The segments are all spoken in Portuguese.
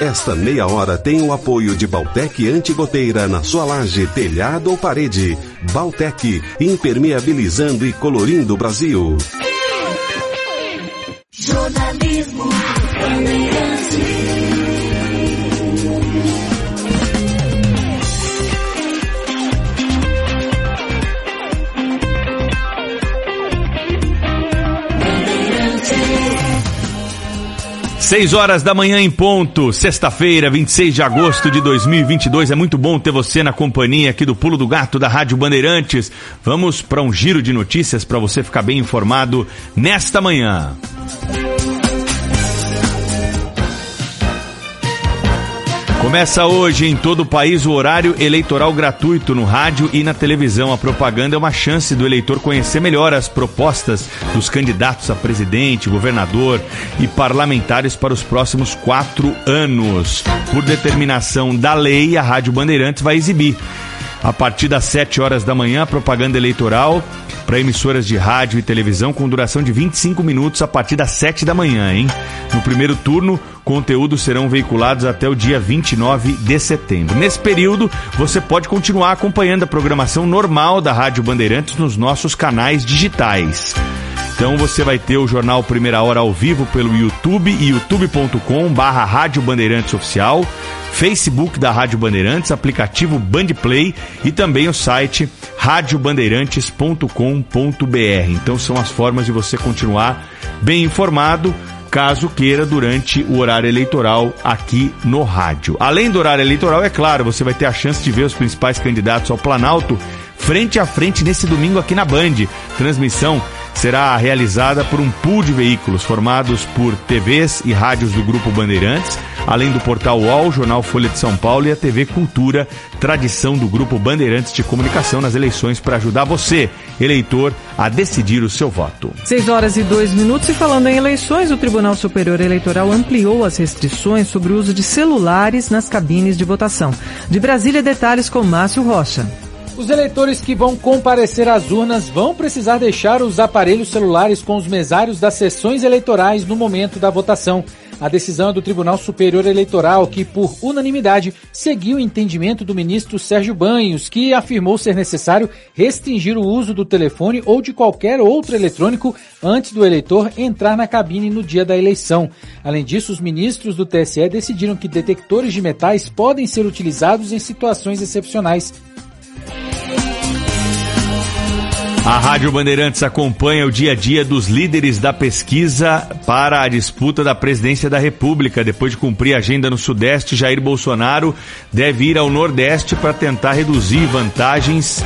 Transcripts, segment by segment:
Esta meia hora tem o apoio de Baltec Antigoteira na sua laje, telhado ou parede. Baltec, impermeabilizando e colorindo o Brasil. 6 horas da manhã em ponto, sexta-feira, 26 de agosto de 2022. É muito bom ter você na companhia aqui do Pulo do Gato da Rádio Bandeirantes. Vamos para um giro de notícias para você ficar bem informado nesta manhã. Começa hoje em todo o país o horário eleitoral gratuito no rádio e na televisão. A propaganda é uma chance do eleitor conhecer melhor as propostas dos candidatos a presidente, governador e parlamentares para os próximos quatro anos. Por determinação da lei, a Rádio Bandeirantes vai exibir a partir das 7 horas da manhã, a propaganda eleitoral para emissoras de rádio e televisão com duração de 25 minutos a partir das 7 da manhã, hein? No primeiro turno, conteúdos serão veiculados até o dia 29 de setembro. Nesse período, você pode continuar acompanhando a programação normal da Rádio Bandeirantes nos nossos canais digitais. Então você vai ter o jornal Primeira Hora ao vivo pelo YouTube youtube.com barra Rádio Bandeirantes Oficial, Facebook da Rádio Bandeirantes, aplicativo Bandplay e também o site radiobandeirantes.com.br. Então são as formas de você continuar bem informado caso queira durante o horário eleitoral aqui no rádio. Além do horário eleitoral, é claro, você vai ter a chance de ver os principais candidatos ao Planalto frente a frente nesse domingo aqui na Band. Transmissão será realizada por um pool de veículos formados por TVs e rádios do Grupo Bandeirantes, além do portal UOL, Jornal Folha de São Paulo e a TV Cultura, tradição do Grupo Bandeirantes de Comunicação nas eleições para ajudar você, eleitor, a decidir o seu voto. 6 horas e 2 minutos. E falando em eleições, o Tribunal Superior Eleitoral ampliou as restrições sobre o uso de celulares nas cabines de votação. De Brasília, detalhes com Márcio Rocha. Os eleitores que vão comparecer às urnas vão precisar deixar os aparelhos celulares com os mesários das sessões eleitorais no momento da votação. A decisão é do Tribunal Superior Eleitoral, que, por unanimidade, seguiu o entendimento do ministro Sérgio Banhos, que afirmou ser necessário restringir o uso do telefone ou de qualquer outro eletrônico antes do eleitor entrar na cabine no dia da eleição. Além disso, os ministros do TSE decidiram que detectores de metais podem ser utilizados em situações excepcionais. A Rádio Bandeirantes acompanha o dia a dia dos líderes da pesquisa para a disputa da presidência da República. Depois de cumprir a agenda no Sudeste, Jair Bolsonaro deve ir ao Nordeste para tentar reduzir vantagens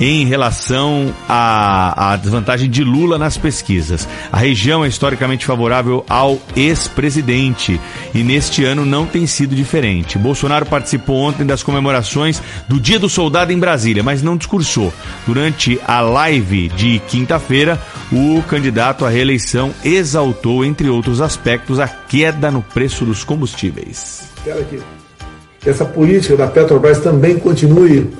em relação à, à desvantagem de Lula nas pesquisas. A região é historicamente favorável ao ex-presidente e neste ano não tem sido diferente. Bolsonaro participou ontem das comemorações do Dia do Soldado em Brasília, mas não discursou. Durante a live de quinta-feira, o candidato à reeleição exaltou, entre outros aspectos, a queda no preço dos combustíveis. Quero que essa política da Petrobras também continue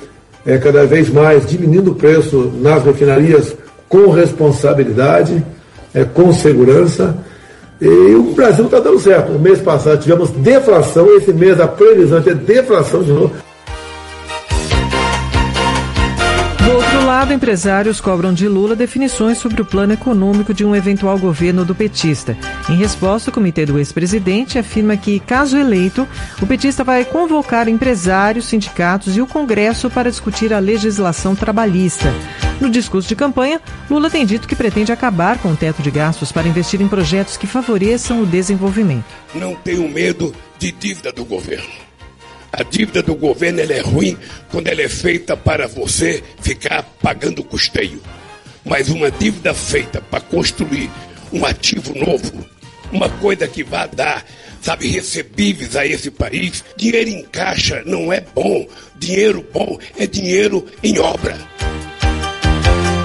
é, cada vez mais diminuindo o preço nas refinarias com responsabilidade, é, com segurança. E o Brasil está dando certo. No mês passado tivemos deflação, esse mês a previsão é deflação de novo. Lado, empresários cobram de Lula definições sobre o plano econômico de um eventual governo do petista. Em resposta, o comitê do ex-presidente afirma que, caso eleito, o petista vai convocar empresários, sindicatos e o Congresso para discutir a legislação trabalhista. No discurso de campanha, Lula tem dito que pretende acabar com o teto de gastos para investir em projetos que favoreçam o desenvolvimento. Não tenho medo de dívida do governo. A dívida do governo é ruim quando ela é feita para você ficar pagando custeio. Mas uma dívida feita para construir um ativo novo, uma coisa que vai dar, sabe, recebíveis a esse país, dinheiro em caixa não é bom. Dinheiro bom é dinheiro em obra.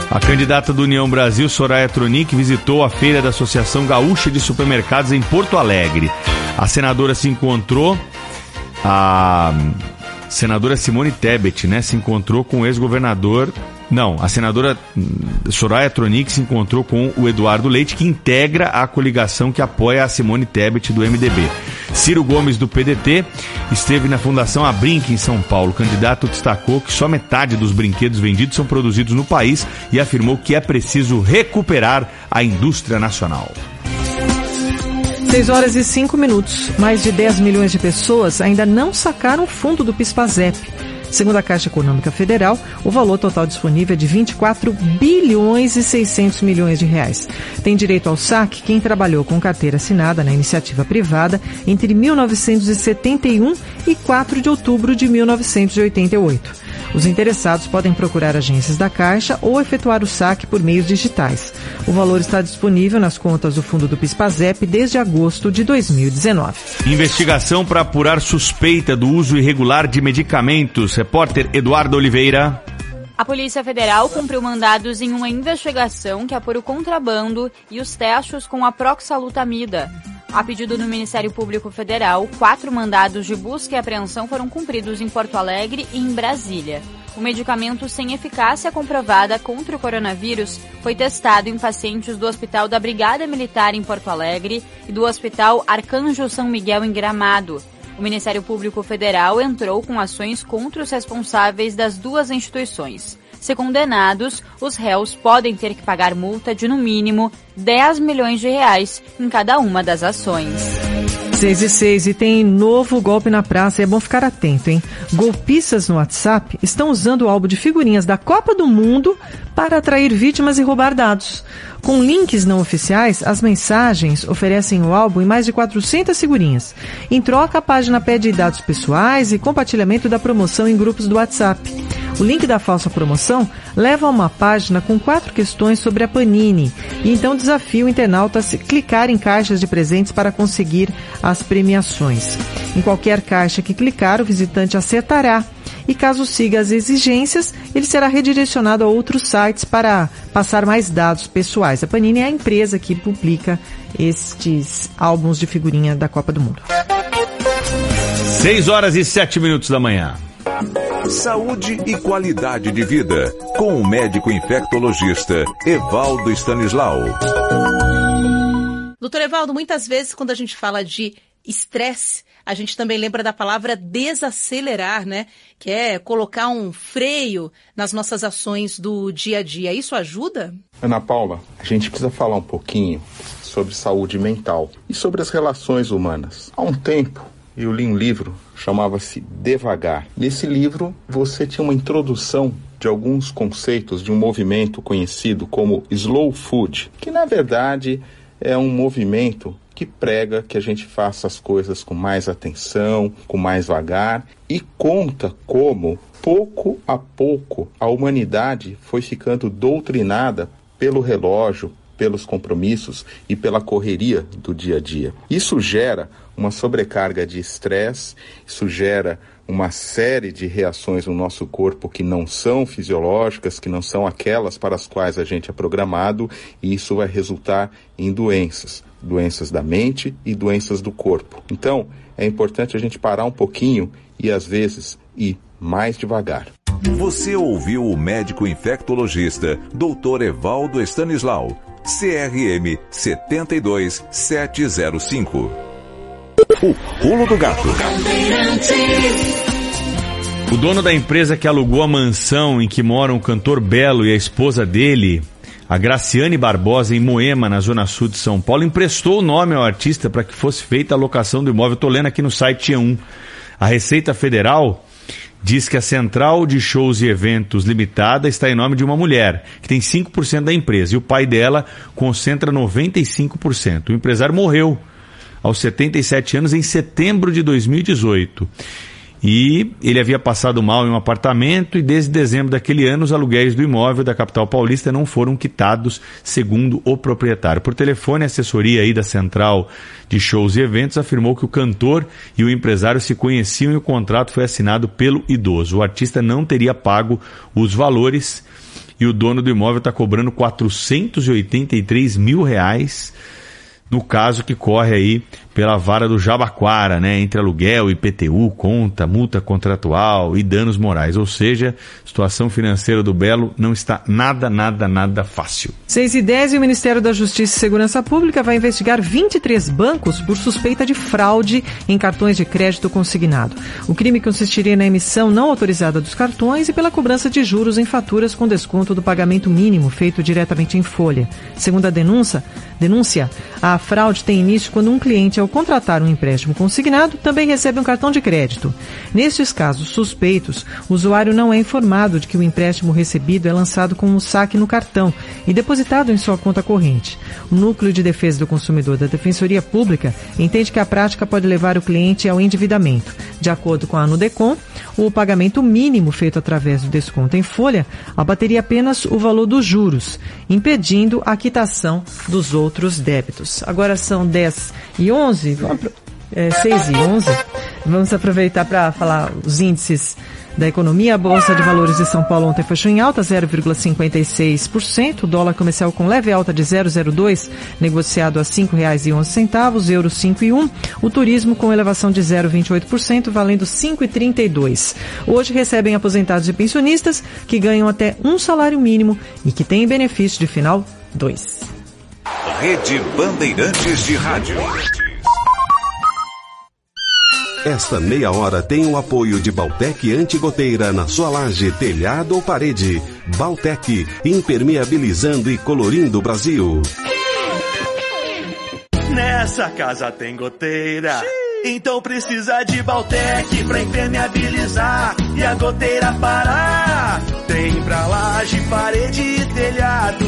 A candidata do União Brasil, Soraya Tronic, visitou a feira da Associação Gaúcha de Supermercados em Porto Alegre. A senadora se encontrou a senadora Simone Tebet, né, se encontrou com o ex-governador. Não, a senadora hum, Soraya Tronic se encontrou com o Eduardo Leite, que integra a coligação que apoia a Simone Tebet do MDB. Ciro Gomes, do PDT, esteve na Fundação Abrinq, em São Paulo. O candidato destacou que só metade dos brinquedos vendidos são produzidos no país e afirmou que é preciso recuperar a indústria nacional. 6 horas e 5 minutos. Mais de 10 milhões de pessoas ainda não sacaram o fundo do PISPAZEP. Segundo a Caixa Econômica Federal, o valor total disponível é de 24 bilhões e 600 milhões de reais. Tem direito ao saque quem trabalhou com carteira assinada na iniciativa privada entre 1971 e 4 de outubro de 1988. Os interessados podem procurar agências da Caixa ou efetuar o saque por meios digitais. O valor está disponível nas contas do fundo do PISPAZEP desde agosto de 2019. Investigação para apurar suspeita do uso irregular de medicamentos. Repórter Eduardo Oliveira. A Polícia Federal cumpriu mandados em uma investigação que apura o contrabando e os testes com a proxalutamida. A pedido do Ministério Público Federal, quatro mandados de busca e apreensão foram cumpridos em Porto Alegre e em Brasília. O medicamento sem eficácia comprovada contra o coronavírus foi testado em pacientes do Hospital da Brigada Militar em Porto Alegre e do Hospital Arcanjo São Miguel em Gramado. O Ministério Público Federal entrou com ações contra os responsáveis das duas instituições. Se condenados, os réus podem ter que pagar multa de no mínimo 10 milhões de reais em cada uma das ações. 6 e 6 e tem novo golpe na praça, é bom ficar atento, hein? Golpistas no WhatsApp estão usando o álbum de figurinhas da Copa do Mundo para atrair vítimas e roubar dados. Com links não oficiais, as mensagens oferecem o álbum em mais de 400 figurinhas. Em troca, a página pede dados pessoais e compartilhamento da promoção em grupos do WhatsApp. O link da falsa promoção leva a uma página com quatro questões sobre a Panini e então desafia o internauta a clicar em caixas de presentes para conseguir as premiações. Em qualquer caixa que clicar, o visitante acertará e caso siga as exigências, ele será redirecionado a outros sites para passar mais dados pessoais. A Panini é a empresa que publica estes álbuns de figurinha da Copa do Mundo. 6 horas e 7 minutos da manhã. Saúde e qualidade de vida, com o médico infectologista Evaldo Stanislau. Doutor Evaldo, muitas vezes quando a gente fala de estresse, a gente também lembra da palavra desacelerar, né? Que é colocar um freio nas nossas ações do dia a dia. Isso ajuda? Ana Paula, a gente precisa falar um pouquinho sobre saúde mental e sobre as relações humanas. Há um tempo, eu li um livro chamava-se Devagar. Nesse livro, você tinha uma introdução de alguns conceitos de um movimento conhecido como Slow Food, que na verdade é um movimento que prega que a gente faça as coisas com mais atenção, com mais vagar e conta como pouco a pouco a humanidade foi ficando doutrinada pelo relógio, pelos compromissos e pela correria do dia a dia. Isso gera uma sobrecarga de estresse, isso gera uma série de reações no nosso corpo que não são fisiológicas, que não são aquelas para as quais a gente é programado, e isso vai resultar em doenças, doenças da mente e doenças do corpo. Então, é importante a gente parar um pouquinho e às vezes ir mais devagar. Você ouviu o médico infectologista Dr. Evaldo Stanislau, CRM 72705. O pulo do gato. O dono da empresa que alugou a mansão em que moram o cantor Belo e a esposa dele, a Graciane Barbosa, em Moema, na zona sul de São Paulo, emprestou o nome ao artista para que fosse feita a locação do imóvel. Estou lendo aqui no site T1. A Receita Federal diz que a Central de Shows e Eventos Limitada está em nome de uma mulher, que tem 5% da empresa, e o pai dela concentra 95%. O empresário morreu aos 77 anos em setembro de 2018. E ele havia passado mal em um apartamento e desde dezembro daquele ano os aluguéis do imóvel da capital paulista não foram quitados, segundo o proprietário. Por telefone, a assessoria aí da Central de Shows e Eventos afirmou que o cantor e o empresário se conheciam e o contrato foi assinado pelo idoso. O artista não teria pago os valores e o dono do imóvel está cobrando 483 mil reais no caso que corre aí pela vara do Jabaquara, né, entre aluguel, IPTU, conta, multa contratual e danos morais. Ou seja, a situação financeira do Belo não está nada, nada, nada fácil. 6 e 10 e o Ministério da Justiça e Segurança Pública vai investigar 23 bancos por suspeita de fraude em cartões de crédito consignado. O crime consistiria na emissão não autorizada dos cartões e pela cobrança de juros em faturas com desconto do pagamento mínimo feito diretamente em folha. Segundo a denúncia, denúncia, a fraude tem início quando um cliente, ao contratar um empréstimo consignado, também recebe um cartão de crédito. Nestes casos suspeitos, o usuário não é informado de que o empréstimo recebido é lançado com um saque no cartão e depositado em sua conta corrente. O Núcleo de Defesa do Consumidor da Defensoria Pública entende que a prática pode levar o cliente ao endividamento. De acordo com a Nudecom, o pagamento mínimo feito através do desconto em folha abateria apenas o valor dos juros, impedindo a quitação dos outros débitos. Agora são 10 e 11, é, 6 e 11. Vamos aproveitar para falar os índices da economia. A Bolsa de Valores de São Paulo ontem fechou em alta 0,56%. O dólar comercial com leve alta de 0,02, negociado a R$ 5,11. Euro 5,1. O turismo com elevação de 0,28%, valendo R$ 5,32. Hoje recebem aposentados e pensionistas que ganham até um salário mínimo e que têm benefício de final 2. Rede Bandeirantes de Rádio. Esta meia hora tem o apoio de Baltec Antigoteira na sua laje, telhado ou parede. Baltec, impermeabilizando e colorindo o Brasil. Nessa casa tem goteira. Então precisa de Baltec pra impermeabilizar e a goteira parar. Tem pra laje, parede e telhado.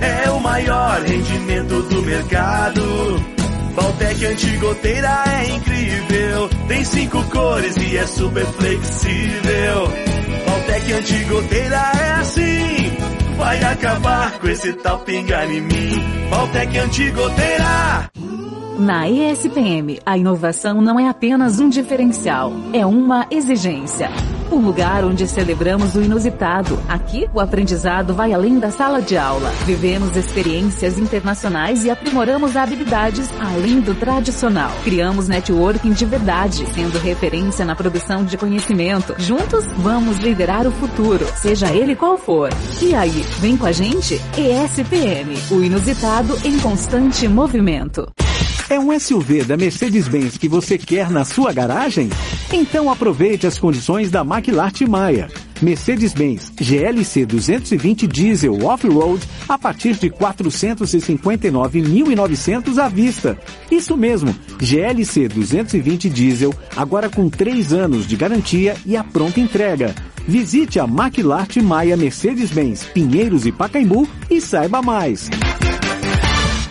É o maior rendimento do mercado. Baltec antigoteira é incrível. Tem cinco cores e é super flexível. Baltec antigoteira é assim. Vai acabar com esse tal pingar em mim. Baltec antigoteira. Na ESPM, a inovação não é apenas um diferencial, é uma exigência. O lugar onde celebramos o inusitado. Aqui, o aprendizado vai além da sala de aula. Vivemos experiências internacionais e aprimoramos habilidades além do tradicional. Criamos networking de verdade, sendo referência na produção de conhecimento. Juntos, vamos liderar o futuro, seja ele qual for. E aí, vem com a gente? ESPM, o inusitado em constante movimento. É um SUV da Mercedes-Benz que você quer na sua garagem? Então aproveite as condições da Maquilarte Maia. Mercedes-Benz GLC 220 Diesel Off-Road a partir de 459.900 à vista. Isso mesmo, GLC 220 Diesel agora com 3 anos de garantia e a pronta entrega. Visite a Maquilarte Maia Mercedes-Benz, Pinheiros e Pacaembu e saiba mais.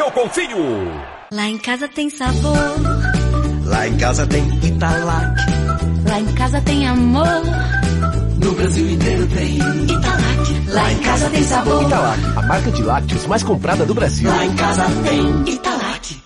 eu confio. Lá em casa tem sabor. Lá em casa tem Italac. Lá em casa tem amor. No Brasil inteiro tem Italac. Lá em casa tem sabor. Italac, a marca de lácteos mais comprada do Brasil. Lá em casa tem Italac.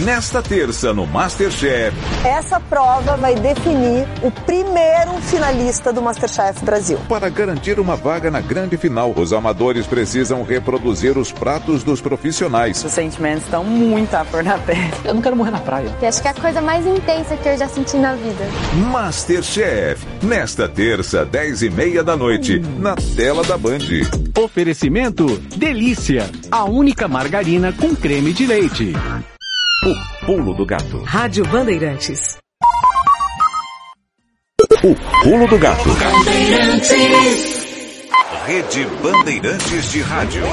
Nesta terça no Masterchef. Essa prova vai definir o primeiro finalista do Masterchef Brasil. Para garantir uma vaga na grande final, os amadores precisam reproduzir os pratos dos profissionais. Os sentimentos estão muito à flor na pele. Eu não quero morrer na praia. Eu acho que é a coisa mais intensa que eu já senti na vida. Masterchef. Nesta terça, 10 e meia da noite, na tela da Band. Oferecimento Delícia, a única margarina com creme de leite. O pulo do gato. Rádio Bandeirantes. O pulo do gato. Bandeirantes. Rede Bandeirantes de Rádio.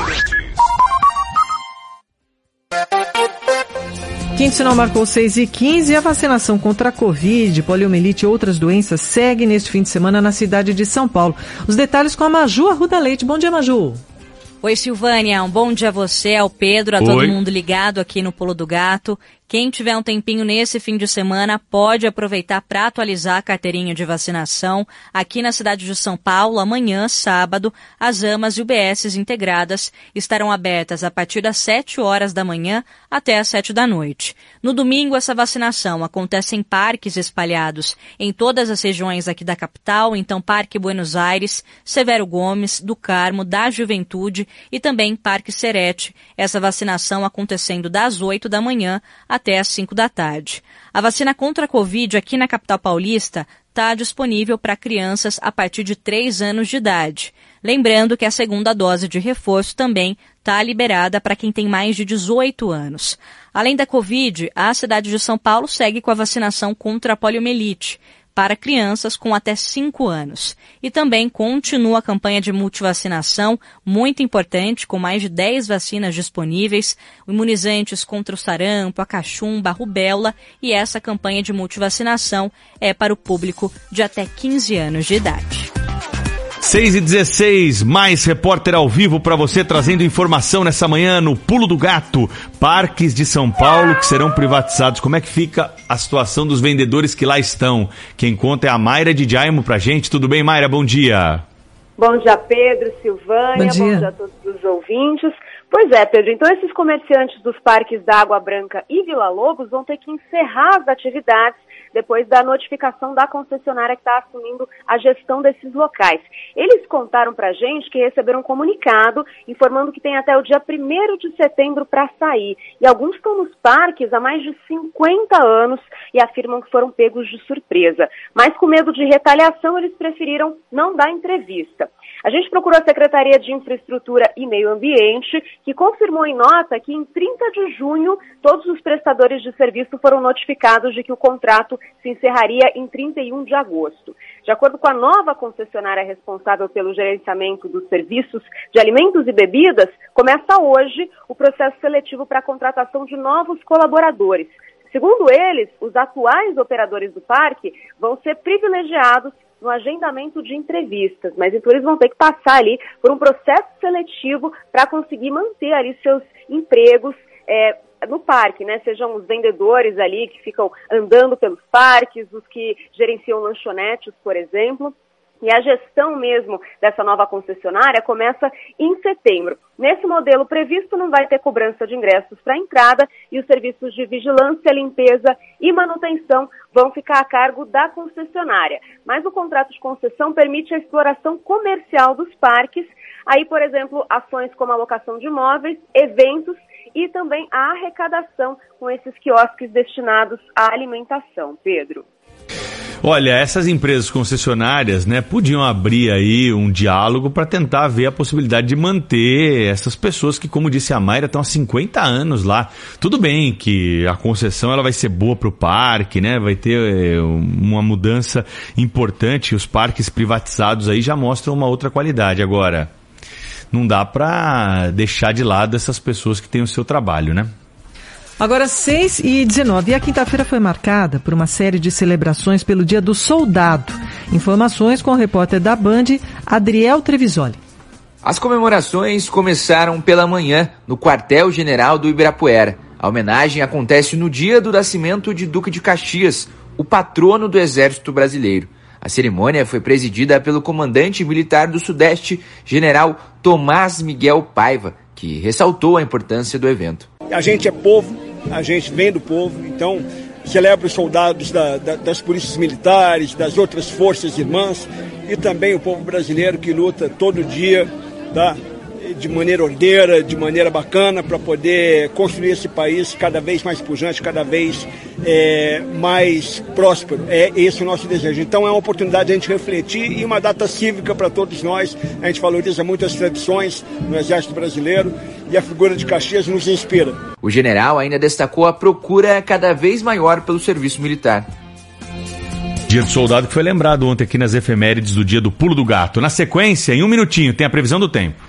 Quinto sinal marcou 6 e 15 e a vacinação contra a Covid, poliomielite e outras doenças segue neste fim de semana na cidade de São Paulo. Os detalhes com a Maju Arruda Leite. Bom dia, Maju. Oi, Silvânia. Um bom dia a você, ao Pedro, a Oi. todo mundo ligado aqui no Pulo do Gato. Quem tiver um tempinho nesse fim de semana pode aproveitar para atualizar a carteirinha de vacinação. Aqui na cidade de São Paulo, amanhã, sábado, as AMAs e UBSs integradas estarão abertas a partir das 7 horas da manhã até as 7 da noite. No domingo, essa vacinação acontece em parques espalhados em todas as regiões aqui da capital, então Parque Buenos Aires, Severo Gomes, do Carmo, da Juventude e também Parque Serete. Essa vacinação acontecendo das 8 da manhã até às 5 da tarde. A vacina contra a Covid aqui na capital paulista está disponível para crianças a partir de 3 anos de idade. Lembrando que a segunda dose de reforço também está liberada para quem tem mais de 18 anos. Além da Covid, a cidade de São Paulo segue com a vacinação contra a poliomielite para crianças com até 5 anos. E também continua a campanha de multivacinação, muito importante, com mais de 10 vacinas disponíveis, imunizantes contra o sarampo, a cachumba, a rubéola, e essa campanha de multivacinação é para o público de até 15 anos de idade. 6 e 16, mais repórter ao vivo para você trazendo informação nessa manhã no Pulo do Gato. Parques de São Paulo que serão privatizados. Como é que fica a situação dos vendedores que lá estão? Quem conta é a Mayra de Jaimo pra gente. Tudo bem, Mayra? Bom dia. Bom dia, Pedro, Silvânia, Bom dia. dia a todos os ouvintes. Pois é, Pedro, então esses comerciantes dos parques da Água Branca e Vila Lobos vão ter que encerrar as atividades depois da notificação da concessionária que está assumindo a gestão desses locais. Eles contaram para a gente que receberam um comunicado informando que tem até o dia 1 de setembro para sair. E alguns estão nos parques há mais de 50 anos e afirmam que foram pegos de surpresa. Mas com medo de retaliação, eles preferiram não dar entrevista. A gente procurou a Secretaria de Infraestrutura e Meio Ambiente, que confirmou em nota que em 30 de junho todos os prestadores de serviço foram notificados de que o contrato se encerraria em 31 de agosto. De acordo com a nova concessionária responsável pelo gerenciamento dos serviços de alimentos e bebidas, começa hoje o processo seletivo para a contratação de novos colaboradores. Segundo eles, os atuais operadores do parque vão ser privilegiados no agendamento de entrevistas, mas então eles vão ter que passar ali por um processo seletivo para conseguir manter ali seus empregos é, no parque, né? Sejam os vendedores ali que ficam andando pelos parques, os que gerenciam lanchonetes, por exemplo. e a gestão mesmo dessa nova concessionária começa em setembro. Nesse modelo previsto, não vai ter cobrança de ingressos para entrada e os serviços de vigilância, limpeza e manutenção vão ficar a cargo da concessionária. Mas o contrato de concessão permite a exploração comercial dos parques, aí, por exemplo, ações como a locação de imóveis, eventos e também a arrecadação com esses quiosques destinados à alimentação. Pedro. Olha, essas empresas concessionárias, né, podiam abrir aí um diálogo para tentar ver a possibilidade de manter essas pessoas que, como disse a Mayra, estão há 50 anos lá. Tudo bem que a concessão ela vai ser boa para o parque, né? Vai ter é, uma mudança importante. Os parques privatizados aí já mostram uma outra qualidade. Agora, não dá para deixar de lado essas pessoas que têm o seu trabalho, né? Agora, 6 e 19. E a quinta-feira foi marcada por uma série de celebrações pelo Dia do Soldado. Informações com o repórter da Band, Adriel Trevisoli. As comemorações começaram pela manhã no quartel-general do Ibirapuera. A homenagem acontece no dia do nascimento de Duque de Caxias, o patrono do Exército Brasileiro. A cerimônia foi presidida pelo comandante militar do Sudeste, general Tomás Miguel Paiva, que ressaltou a importância do evento. A gente é povo, a gente vem do povo, então celebra os soldados da, da, das polícias militares, das outras forças irmãs e também o povo brasileiro que luta todo dia, tá? De maneira ordeira, de maneira bacana, para poder construir esse país cada vez mais pujante, cada vez é, mais próspero. É esse o nosso desejo. Então é uma oportunidade de a gente refletir e uma data cívica para todos nós. A gente valoriza muito as tradições no Exército Brasileiro e a figura de Caxias nos inspira. O general ainda destacou a procura cada vez maior pelo serviço militar. Dia do Soldado que foi lembrado ontem aqui nas efemérides do Dia do Pulo do Gato. Na sequência, em um minutinho, tem a previsão do tempo.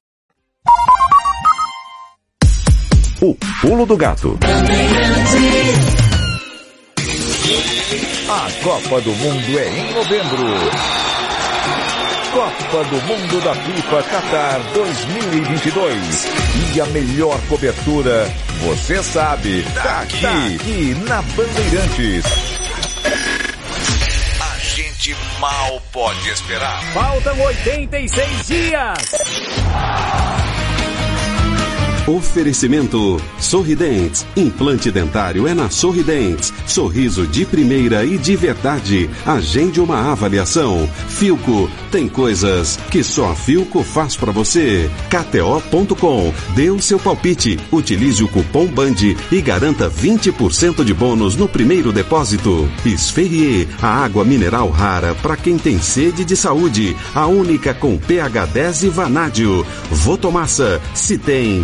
O Pulo do Gato. A Copa do Mundo é em novembro. Copa do Mundo da FIFA Qatar 2022. E a melhor cobertura, você sabe, tá aqui, aqui na Bandeirantes. A gente mal pode esperar. Faltam 86 dias. Oferecimento Sorridentes. Implante dentário é na Sorridentes. Sorriso de primeira e de verdade. Agende uma avaliação. Filco. Tem coisas que só a Filco faz para você. KTO.com. Dê o seu palpite. Utilize o cupom BAND e garanta 20% de bônus no primeiro depósito. Esferrier. A água mineral rara para quem tem sede de saúde. A única com pH 10 e vanádio. Votomassa. Se tem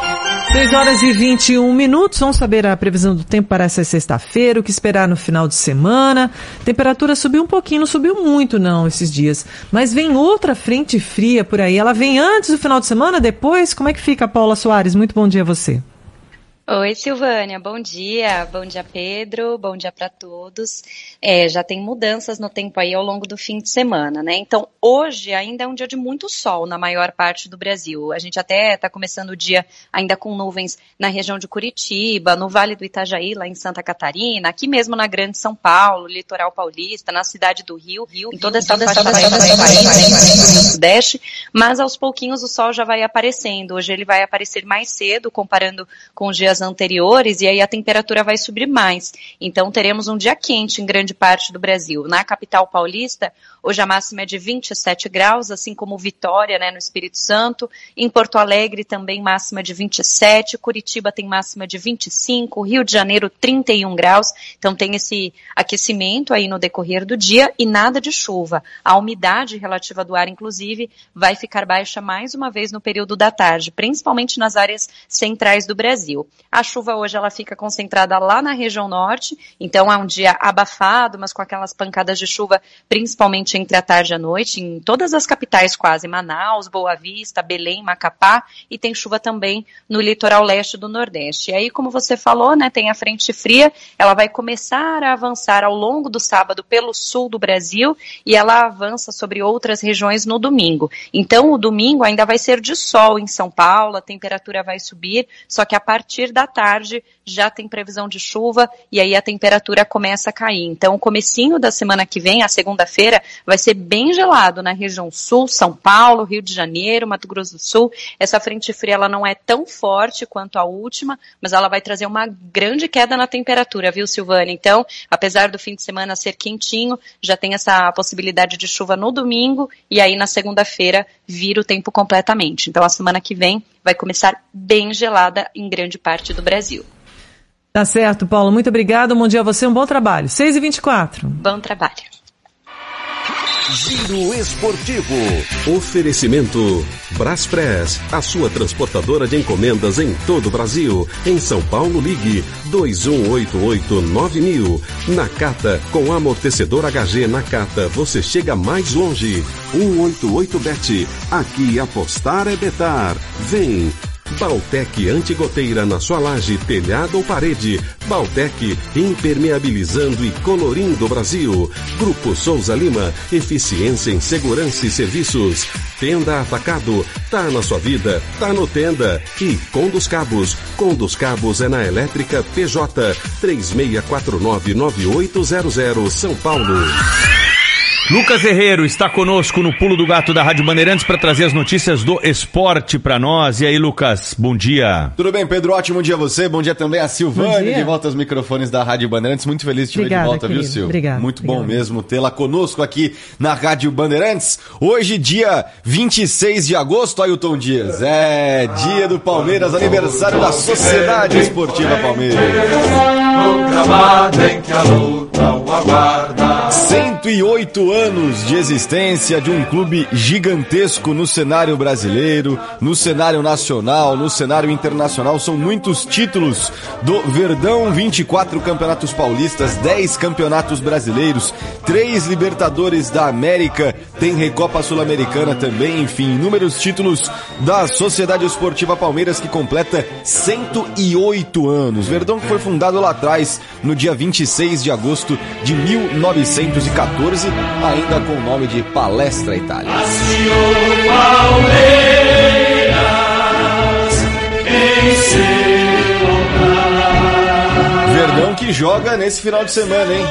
6 horas e 21 minutos. Vamos saber a previsão do tempo para essa sexta-feira, o que esperar no final de semana. Temperatura subiu um pouquinho, não subiu muito não esses dias. Mas vem outra frente fria por aí. Ela vem antes do final de semana, depois? Como é que fica, Paula Soares? Muito bom dia a você. Oi, Silvânia, bom dia. Bom dia, Pedro. Bom dia para todos. É, já tem mudanças no tempo aí ao longo do fim de semana, né? Então, hoje ainda é um dia de muito sol na maior parte do Brasil. A gente até está começando o dia ainda com nuvens na região de Curitiba, no Vale do Itajaí, lá em Santa Catarina, aqui mesmo na Grande São Paulo, litoral paulista, na cidade do Rio, Rio em toda essa faixa país, no Sudeste, mas aos pouquinhos o sol já vai aparecendo. Hoje ele vai aparecer mais cedo, comparando com os dias anteriores e aí a temperatura vai subir mais. Então teremos um dia quente em grande parte do Brasil. Na capital paulista, hoje a máxima é de 27 graus, assim como Vitória, né, no Espírito Santo. Em Porto Alegre também máxima de 27, Curitiba tem máxima de 25, Rio de Janeiro 31 graus. Então tem esse aquecimento aí no decorrer do dia e nada de chuva. A umidade relativa do ar, inclusive, vai ficar baixa mais uma vez no período da tarde, principalmente nas áreas centrais do Brasil. A chuva hoje ela fica concentrada lá na região norte, então é um dia abafado, mas com aquelas pancadas de chuva, principalmente entre a tarde e a noite, em todas as capitais quase, Manaus, Boa Vista, Belém, Macapá, e tem chuva também no litoral leste do Nordeste. E aí, como você falou, né, tem a frente fria, ela vai começar a avançar ao longo do sábado pelo sul do Brasil e ela avança sobre outras regiões no domingo. Então, o domingo ainda vai ser de sol em São Paulo, a temperatura vai subir, só que a partir da tarde já tem previsão de chuva e aí a temperatura começa a cair. Então, o comecinho da semana que vem, a segunda-feira, vai ser bem gelado na região sul, São Paulo, Rio de Janeiro, Mato Grosso do Sul. Essa frente fria ela não é tão forte quanto a última, mas ela vai trazer uma grande queda na temperatura, viu, Silvana? Então, apesar do fim de semana ser quentinho, já tem essa possibilidade de chuva no domingo e aí na segunda-feira vira o tempo completamente. Então, a semana que vem vai começar bem gelada em grande parte do Brasil. Tá certo, Paulo. Muito obrigado. Bom dia a você. Um bom trabalho. 6 e 24 Bom trabalho. Giro Esportivo. Oferecimento Braspress, a sua transportadora de encomendas em todo o Brasil. Em São Paulo, ligue 21889000. Nakata, com amortecedor HG Nakata, você chega mais longe. 188bet, aqui apostar é betar. Vem! Baltec antigoteira na sua laje, telhado ou parede. Baltec impermeabilizando e colorindo o Brasil. Grupo Souza Lima, eficiência em segurança e serviços. Tenda Atacado, tá na sua vida, tá no Tenda. E Condos Cabos, Condos Cabos é na Elétrica PJ 36499800 São Paulo. Lucas Herrero está conosco no Pulo do Gato da Rádio Bandeirantes para trazer as notícias do esporte para nós. E aí, Lucas, bom dia. Tudo bem, Pedro? Ótimo dia a você. Bom dia também a Silvane, de volta aos microfones da Rádio Bandeirantes. Muito feliz de te ver de volta, querido. viu, Sil? Obrigado. Muito obrigado. bom mesmo tê-la conosco aqui na Rádio Bandeirantes. Hoje, dia 26 de agosto, Ailton Dias. É dia do Palmeiras, aniversário da Sociedade Esportiva Palmeiras. 108 anos de existência de um clube gigantesco no cenário brasileiro, no cenário nacional, no cenário internacional. São muitos títulos do Verdão: 24 campeonatos paulistas, 10 campeonatos brasileiros, 3 Libertadores da América, tem Recopa Sul-Americana também. Enfim, inúmeros títulos da Sociedade Esportiva Palmeiras que completa 108 anos. Verdão que foi fundado lá atrás, no dia 26 de agosto de 1914, ainda com o nome de Palestra Itália. Verdão que joga nesse final de semana, hein?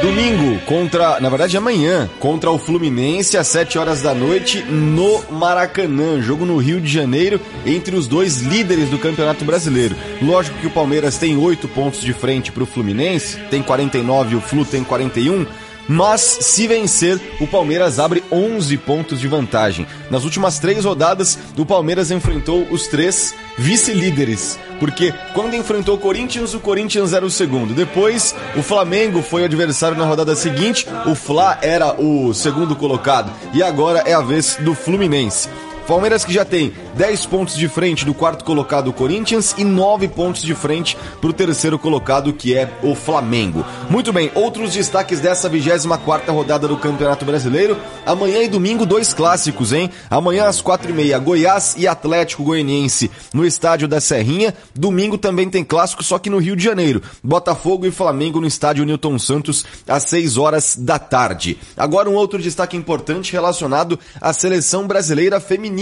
Domingo contra, na verdade amanhã, contra o Fluminense às 7 horas da noite no Maracanã. Jogo no Rio de Janeiro entre os dois líderes do Campeonato Brasileiro. Lógico que o Palmeiras tem 8 pontos de frente para o Fluminense, tem 49 e o Flu tem 41. Mas se vencer, o Palmeiras abre 11 pontos de vantagem. Nas últimas três rodadas, o Palmeiras enfrentou os três vice-líderes. Porque quando enfrentou o Corinthians, o Corinthians era o segundo. Depois, o Flamengo foi o adversário na rodada seguinte, o Fla era o segundo colocado. E agora é a vez do Fluminense. Palmeiras que já tem 10 pontos de frente do quarto colocado Corinthians e 9 pontos de frente para o terceiro colocado que é o Flamengo. Muito bem, outros destaques dessa 24 rodada do Campeonato Brasileiro. Amanhã e domingo dois clássicos, hein? Amanhã às 4h30 Goiás e Atlético Goianiense no estádio da Serrinha. Domingo também tem clássico, só que no Rio de Janeiro. Botafogo e Flamengo no estádio Newton Santos às 6 horas da tarde. Agora um outro destaque importante relacionado à seleção brasileira feminina,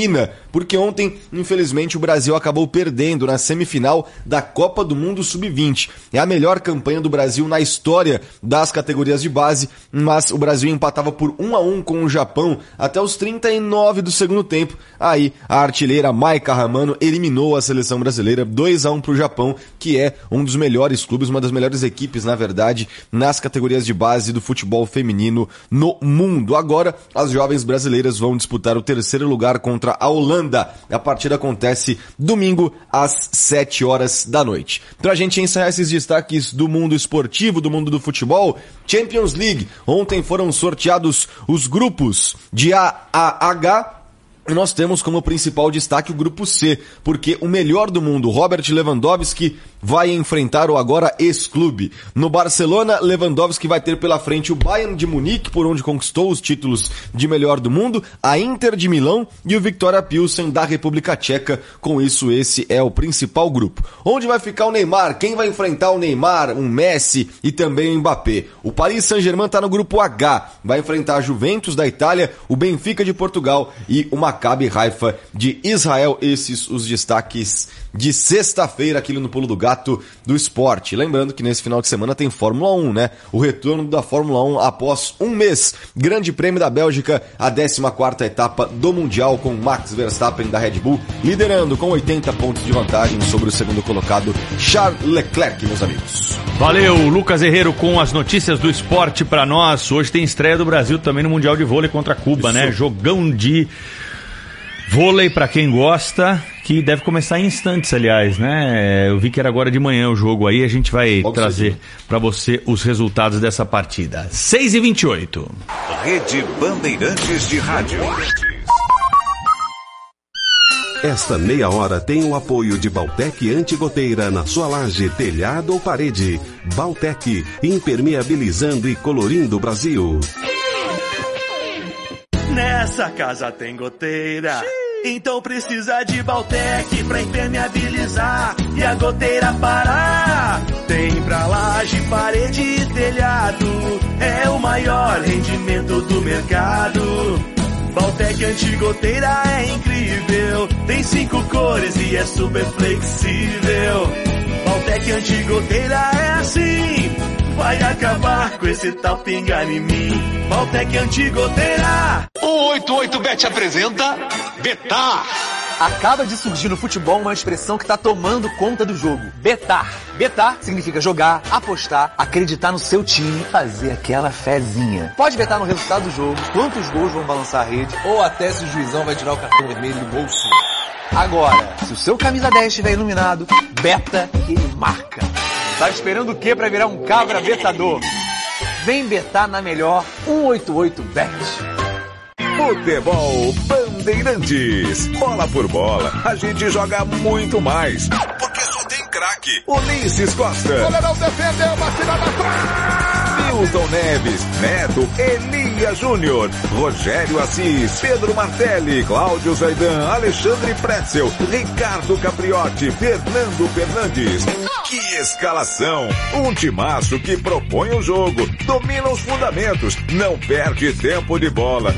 porque ontem Ontem, infelizmente, o Brasil acabou perdendo na semifinal da Copa do Mundo Sub-20. É a melhor campanha do Brasil na história das categorias de base, mas o Brasil empatava por 1 a 1 com o Japão até os 39 do segundo tempo. Aí a artilheira Maika Ramano eliminou a seleção brasileira 2 a 1 para o Japão, que é um dos melhores clubes, uma das melhores equipes, na verdade, nas categorias de base do futebol feminino no mundo. Agora, as jovens brasileiras vão disputar o terceiro lugar contra a Holanda. A partida acontece domingo às 7 horas da noite. Pra gente encerrar esses destaques do mundo esportivo, do mundo do futebol, Champions League. Ontem foram sorteados os grupos de A a H e nós temos como principal destaque o grupo C, porque o melhor do mundo, Robert Lewandowski, vai enfrentar o agora ex-clube. No Barcelona, Lewandowski vai ter pela frente o Bayern de Munique, por onde conquistou os títulos de melhor do mundo, a Inter de Milão e o Victoria Pilsen da República Tcheca. Com isso, esse é o principal grupo. Onde vai ficar o Neymar? Quem vai enfrentar o Neymar, um Messi e também o Mbappé? O Paris Saint-Germain está no grupo H, vai enfrentar a Juventus da Itália, o Benfica de Portugal e o Maccabi Haifa de Israel. Esses os destaques de sexta-feira aqui no Pulo do Gato do Esporte. Lembrando que nesse final de semana tem Fórmula 1, né? O retorno da Fórmula 1 após um mês. Grande Prêmio da Bélgica, a 14 etapa do Mundial com Max Verstappen da Red Bull, liderando com 80 pontos de vantagem sobre o segundo colocado Charles Leclerc, meus amigos. Valeu, Lucas Herrero com as notícias do esporte para nós. Hoje tem estreia do Brasil também no Mundial de Vôlei contra Cuba, né? Isso. né? Jogão de Vôlei para quem gosta, que deve começar em instantes, aliás, né? Eu vi que era agora de manhã o jogo aí, a gente vai Pode trazer para você os resultados dessa partida. 6 e 28 Rede Bandeirantes de Rádio. Esta meia hora tem o apoio de Baltec Antigoteira na sua laje, telhado ou parede. Baltec, impermeabilizando e colorindo o Brasil. Nessa casa tem goteira. Então precisa de Baltec pra impermeabilizar e a goteira parar. Tem pra laje, parede e telhado. É o maior rendimento do mercado. Baltec antigoteira é incrível. Tem cinco cores e é super flexível. Baltec antigoteira é assim. Vai acabar com esse tal pingar em mim. Baltec antigoteira. 188bet apresenta Betar. Acaba de surgir no futebol uma expressão que está tomando conta do jogo. Betar. Betar significa jogar, apostar, acreditar no seu time, fazer aquela fezinha. Pode betar no resultado do jogo, quantos gols vão balançar a rede, ou até se o juizão vai tirar o cartão vermelho do bolso. Agora, se o seu camisa 10 estiver iluminado, beta que ele marca. Tá esperando o que para virar um cabra betador? Vem betar na melhor 188bet. Futebol Bandeirantes. Bola por bola, a gente joga muito mais. Porque só tem craque. Ulisses Costa. O goleirão defendeu, batida na trave. Milton Neves, Neto, Elia Júnior, Rogério Assis, Pedro Martelli, Cláudio Zaidan, Alexandre Pretzel, Ricardo Capriotti, Fernando Fernandes. Que escalação! Um timaço que propõe o jogo, domina os fundamentos, não perde tempo de bola.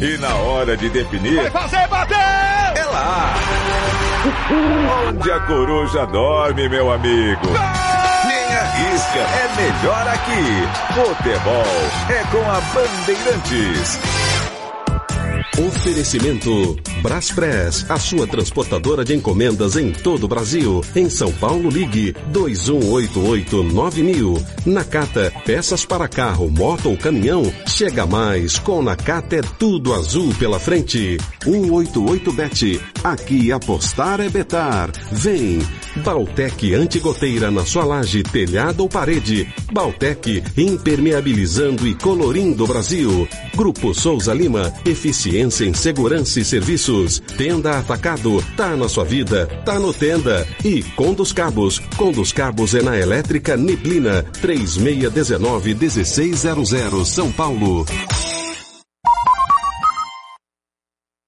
E na hora de definir. Vai fazer bater! É lá! Onde a coruja dorme, meu amigo. É melhor aqui. Futebol é com a Bandeirantes. Oferecimento Braspress, a sua transportadora de encomendas em todo o Brasil. Em São Paulo, ligue 21889000. Nakata, peças para carro, moto ou caminhão. Chega mais, com Nakata é tudo azul pela frente. 188bet, aqui apostar é betar. Vem, Baltec antigoteira na sua laje, telhado ou parede. Baltec impermeabilizando e colorindo o Brasil. Grupo Souza Lima, eficiência em segurança e serviços. Tenda Atacado, tá na sua vida, tá no Tenda. E Condos Cabos, Condos Cabos é na Elétrica Neblina, 3619 1600 São Paulo.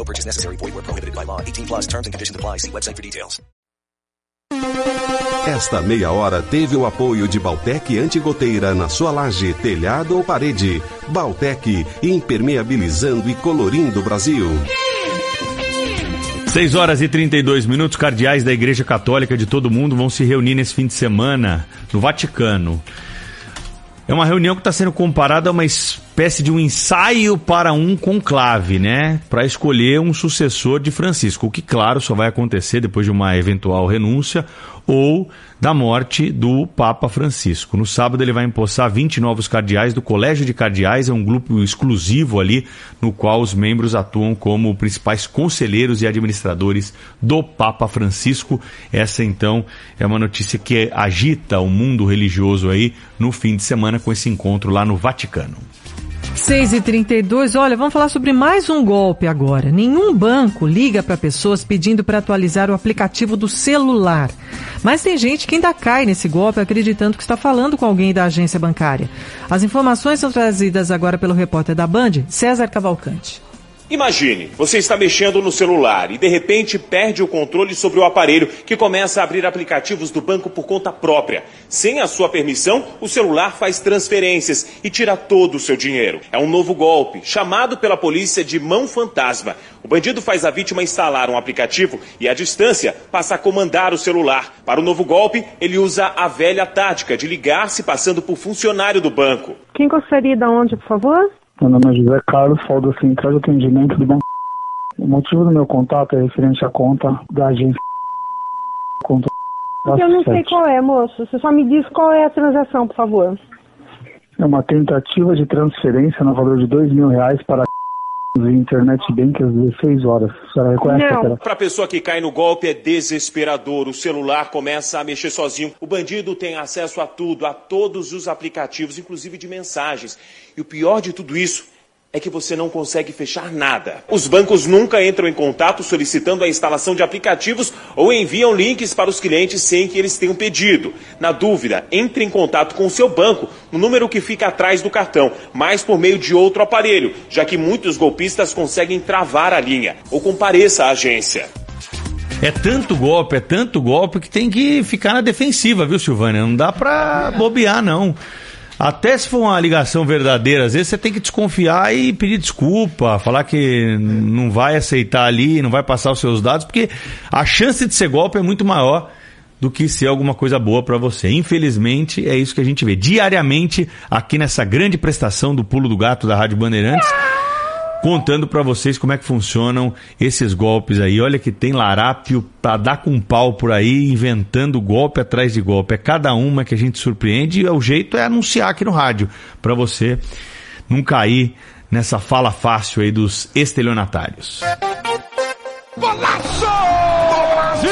No purchase necessary. Void where prohibited by law. 18 plus terms and conditions apply. See website for details. Esta meia hora teve o apoio de Baltec Antigoteira na sua laje, telhado ou parede. Baltec, impermeabilizando e colorindo o Brasil. 6 horas e 32 minutos, cardeais da Igreja Católica de todo mundo vão se reunir nesse fim de semana no Vaticano. É uma reunião que está sendo comparada a uma espécie de um ensaio para um conclave, né? Para escolher um sucessor de Francisco, o que, claro, só vai acontecer depois de uma eventual renúncia ou da morte do Papa Francisco. No sábado ele vai empossar 20 novos cardeais do Colégio de Cardeais, é um grupo exclusivo ali no qual os membros atuam como principais conselheiros e administradores do Papa Francisco. Essa então é uma notícia que agita o mundo religioso aí no fim de semana com esse encontro lá no Vaticano. 6 e 32 olha, vamos falar sobre mais um golpe agora. Nenhum banco liga para pessoas pedindo para atualizar o aplicativo do celular. Mas tem gente que ainda cai nesse golpe acreditando que está falando com alguém da agência bancária. As informações são trazidas agora pelo repórter da Band, César Cavalcante. Imagine, você está mexendo no celular e de repente perde o controle sobre o aparelho que começa a abrir aplicativos do banco por conta própria. Sem a sua permissão, o celular faz transferências e tira todo o seu dinheiro. É um novo golpe, chamado pela polícia de mão fantasma. O bandido faz a vítima instalar um aplicativo e, à distância, passa a comandar o celular. Para o novo golpe, ele usa a velha tática de ligar se passando por funcionário do banco. Quem gostaria de onde, por favor? Meu nome é José Carlos, falo da Central de Atendimento do Banco. O motivo do meu contato é referente à conta da agência. Conta Eu não sei qual é, moço. Você só me diz qual é a transação, por favor. É uma tentativa de transferência no valor de dois mil reais para via internet bank às 16 horas. A senhora reconhece a operação? Para a pessoa que cai no golpe é desesperador. O celular começa a mexer sozinho. O bandido tem acesso a tudo, a todos os aplicativos, inclusive de mensagens. E o pior de tudo isso é que você não consegue fechar nada. Os bancos nunca entram em contato solicitando a instalação de aplicativos ou enviam links para os clientes sem que eles tenham pedido. Na dúvida, entre em contato com o seu banco no número que fica atrás do cartão, mas por meio de outro aparelho, já que muitos golpistas conseguem travar a linha. Ou compareça à agência. É tanto golpe, é tanto golpe que tem que ficar na defensiva, viu, Silvânia? Não dá pra bobear, não. Até se for uma ligação verdadeira, às vezes você tem que desconfiar e pedir desculpa, falar que não vai aceitar ali, não vai passar os seus dados, porque a chance de ser golpe é muito maior do que ser alguma coisa boa para você. Infelizmente, é isso que a gente vê diariamente aqui nessa grande prestação do Pulo do Gato da Rádio Bandeirantes contando para vocês como é que funcionam esses golpes aí. Olha que tem larápio para dar com pau por aí, inventando golpe atrás de golpe. É cada uma que a gente surpreende e o jeito é anunciar aqui no rádio para você não cair nessa fala fácil aí dos estelionatários. Golaço! Brasil!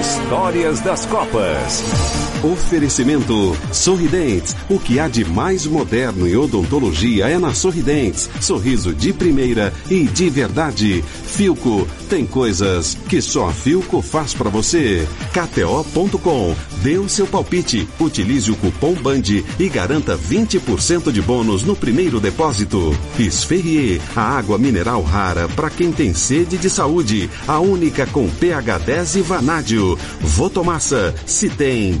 Histórias das Copas. Oferecimento Sorridentes. O que há de mais moderno em odontologia é na Sorridentes. Sorriso de primeira e de verdade. Filco tem coisas que só a Filco faz para você. KTO.com. Dê o seu palpite. Utilize o cupom BAND e garanta 20% de bônus no primeiro depósito. Esferrier, a água mineral rara para quem tem sede de saúde. A única com pH 10 e vanádio. Votomassa, se tem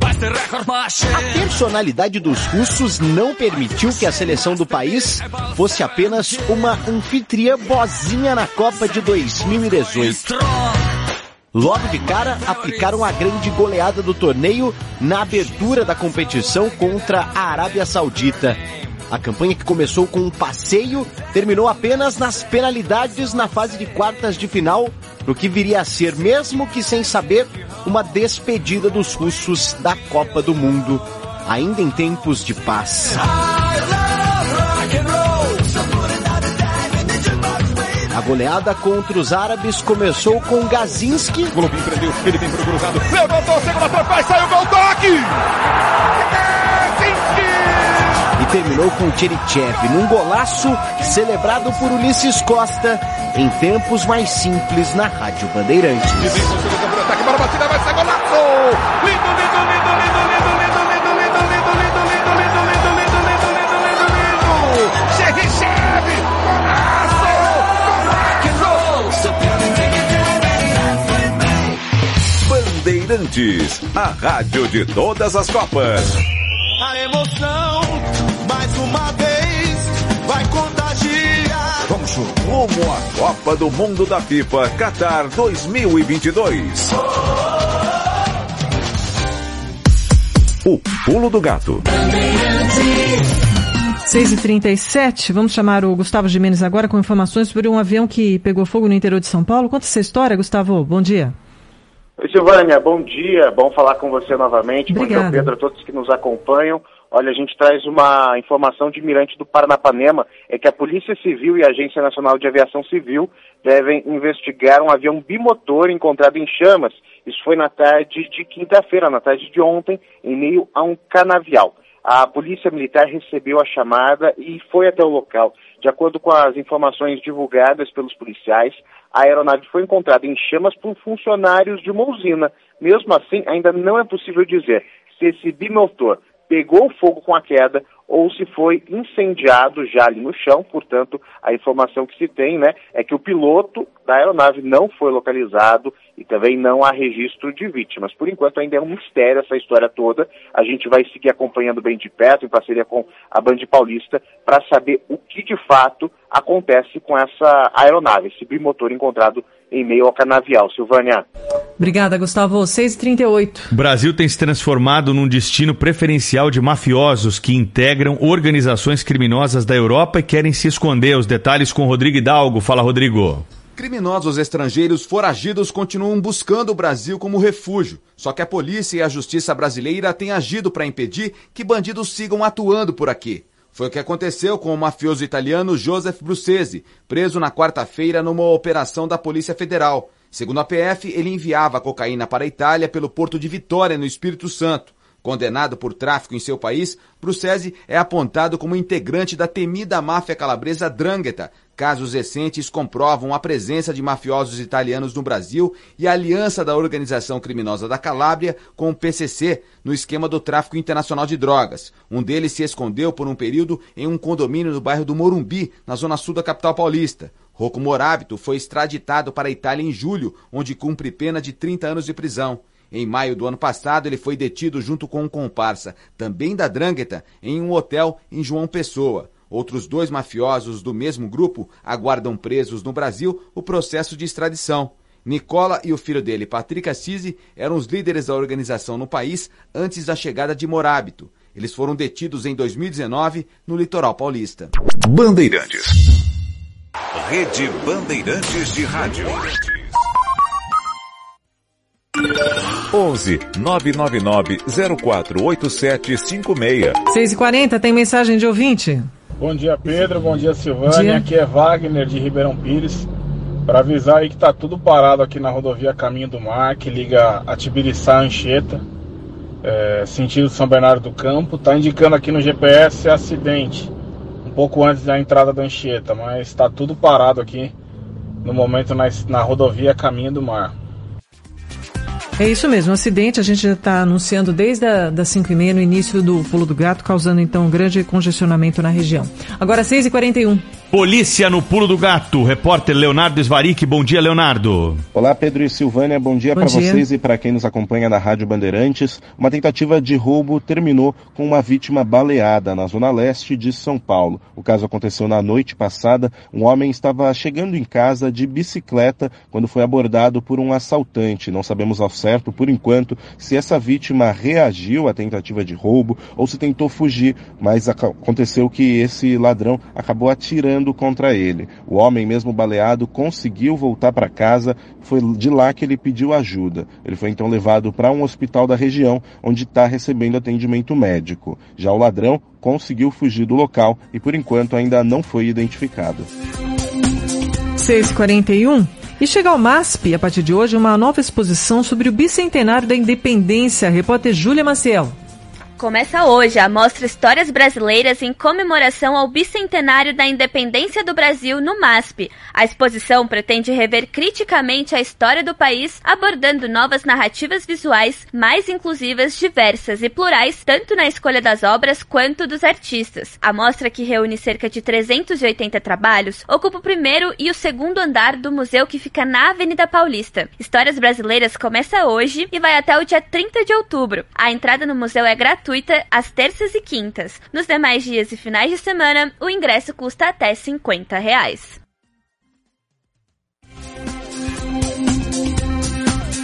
A personalidade dos russos não permitiu que a seleção do país fosse apenas uma anfitriã bozinha na Copa de 2018. Logo de cara, aplicaram a grande goleada do torneio na abertura da competição contra a Arábia Saudita. A campanha que começou com um passeio terminou apenas nas penalidades na fase de quartas de final no que viria a ser, mesmo que sem saber, uma despedida dos russos da Copa do Mundo, ainda em tempos de paz. A goleada contra os árabes começou com Gazinski. Golovin prendeu, tem pro cruzado. Levantou, segunda trapézia, saiu o gol, toque! terminou com Tcherichev num golaço celebrado por Ulisses Costa em tempos mais simples na Rádio Bandeirantes. Bandeirantes, a rádio de todas as Copas. A emoção uma vez, vai contagiar. Vamos rumo à Copa do Mundo da FIFA Qatar 2022. O Pulo do Gato. 6h37, vamos chamar o Gustavo Gimenez agora com informações sobre um avião que pegou fogo no interior de São Paulo. Conta essa história, Gustavo. Bom dia. Oi, Silvânia, bom dia. Bom falar com você novamente. Bom dia, Pedro, a todos que nos acompanham. Olha, a gente traz uma informação de Mirante do Paranapanema, é que a Polícia Civil e a Agência Nacional de Aviação Civil devem investigar um avião bimotor encontrado em chamas. Isso foi na tarde de quinta-feira, na tarde de ontem, em meio a um canavial. A Polícia Militar recebeu a chamada e foi até o local. De acordo com as informações divulgadas pelos policiais, a aeronave foi encontrada em chamas por funcionários de uma usina. Mesmo assim, ainda não é possível dizer se esse bimotor pegou fogo com a queda ou se foi incendiado já ali no chão. Portanto, a informação que se tem, né, é que o piloto da aeronave não foi localizado e também não há registro de vítimas. Por enquanto, ainda é um mistério essa história toda. A gente vai seguir acompanhando bem de perto, em parceria com a Band Paulista, para saber o que de fato acontece com essa aeronave, esse bimotor encontrado em meio ao canavial. Silvânia. Obrigada, Gustavo. 6h38. O Brasil tem se transformado num destino preferencial de mafiosos que integram organizações criminosas da Europa e querem se esconder. Os detalhes com Rodrigo Hidalgo. Fala, Rodrigo. Criminosos estrangeiros foragidos continuam buscando o Brasil como refúgio. Só que a polícia e a justiça brasileira têm agido para impedir que bandidos sigam atuando por aqui. Foi o que aconteceu com o mafioso italiano Joseph Brucesi, preso na quarta-feira numa operação da Polícia Federal. Segundo a PF, ele enviava cocaína para a Itália pelo porto de Vitória, no Espírito Santo. Condenado por tráfico em seu país, Brucesi é apontado como integrante da temida máfia calabresa Drangheta. Casos recentes comprovam a presença de mafiosos italianos no Brasil e a aliança da organização criminosa da Calábria com o PCC no esquema do tráfico internacional de drogas. Um deles se escondeu por um período em um condomínio no bairro do Morumbi, na zona sul da capital paulista. Rocco Morábito foi extraditado para a Itália em julho, onde cumpre pena de 30 anos de prisão. Em maio do ano passado, ele foi detido junto com um comparsa, também da Drangheta, em um hotel em João Pessoa. Outros dois mafiosos do mesmo grupo aguardam presos no Brasil o processo de extradição. Nicola e o filho dele, Patrick Assisi, eram os líderes da organização no país antes da chegada de Morábito. Eles foram detidos em 2019 no litoral paulista. Bandeirantes. Rede Bandeirantes de Rádio. 11 999 048756. 6 e 40 tem mensagem de ouvinte. Bom dia, Pedro. Bom dia, Silvânia. Dia. Aqui é Wagner de Ribeirão Pires. Para avisar aí que tá tudo parado aqui na rodovia Caminho do Mar, que liga a Tibiriçá a Anchieta, é, sentido São Bernardo do Campo. Tá indicando aqui no GPS acidente, pouco antes da entrada da Anchieta, mas está tudo parado aqui no momento na, na rodovia Caminho do Mar. É isso mesmo, acidente a gente já está anunciando desde as 5 e meia no início do Pulo do Gato, causando então um grande congestionamento na região. Agora 6h41. Polícia no Pulo do Gato. Repórter Leonardo Svaric. Bom dia, Leonardo. Olá, Pedro e Silvânia. Bom dia para vocês e para quem nos acompanha na Rádio Bandeirantes. Uma tentativa de roubo terminou com uma vítima baleada na zona leste de São Paulo. O caso aconteceu na noite passada. Um homem estava chegando em casa de bicicleta quando foi abordado por um assaltante. Não sabemos ao certo, por enquanto, se essa vítima reagiu à tentativa de roubo ou se tentou fugir, mas aconteceu que esse ladrão acabou atirando atirando contra ele. O homem, mesmo baleado, conseguiu voltar para casa. Foi de lá que ele pediu ajuda. Ele foi então levado para um hospital da região, onde está recebendo atendimento médico. Já o ladrão conseguiu fugir do local e, por enquanto, ainda não foi identificado. 6h41. E chega ao MASP, a partir de hoje, uma nova exposição sobre o bicentenário da independência. Repórter Júlia Maciel. Começa hoje a mostra Histórias Brasileiras em comemoração ao bicentenário da independência do Brasil no MASP. A exposição pretende rever criticamente a história do país, abordando novas narrativas visuais mais inclusivas, diversas e plurais, tanto na escolha das obras quanto dos artistas. A mostra, que reúne cerca de 380 trabalhos, ocupa o primeiro e o segundo andar do museu que fica na Avenida Paulista. Histórias Brasileiras começa hoje e vai até o dia 30 de outubro. A entrada no museu é gratuita gratuita às terças e quintas. Nos demais dias e finais de semana, o ingresso custa até 50 reais.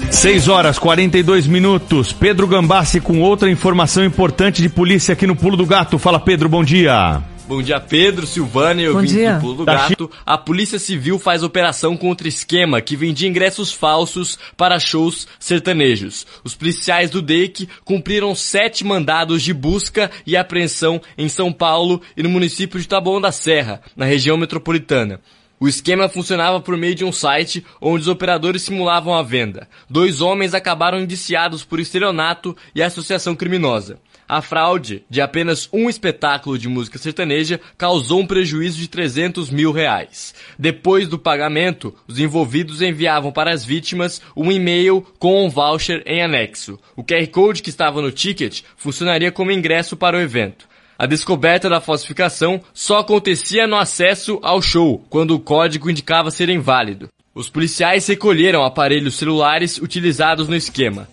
Seis horas 42 minutos. Pedro Gambassi com outra informação importante de polícia aqui no Pulo do Gato. Fala, Pedro, bom dia. Bom dia, Pedro, Silvânia, eu Bom vim dia. do Pulo do Gato. A Polícia Civil faz operação contra esquema que vendia ingressos falsos para shows sertanejos. Os policiais do DEIC cumpriram sete mandados de busca e apreensão em São Paulo e no município de Taboão da Serra, na região metropolitana. O esquema funcionava por meio de um site onde os operadores simulavam a venda. Dois homens acabaram indiciados por estelionato e associação criminosa. A fraude, de apenas um espetáculo de música sertaneja, causou um prejuízo de 300 mil reais. Depois do pagamento, os envolvidos enviavam para as vítimas um e-mail com um voucher em anexo. O QR Code que estava no ticket funcionaria como ingresso para o evento. A descoberta da falsificação só acontecia no acesso ao show, quando o código indicava ser inválido. Os policiais recolheram aparelhos celulares utilizados no esquema.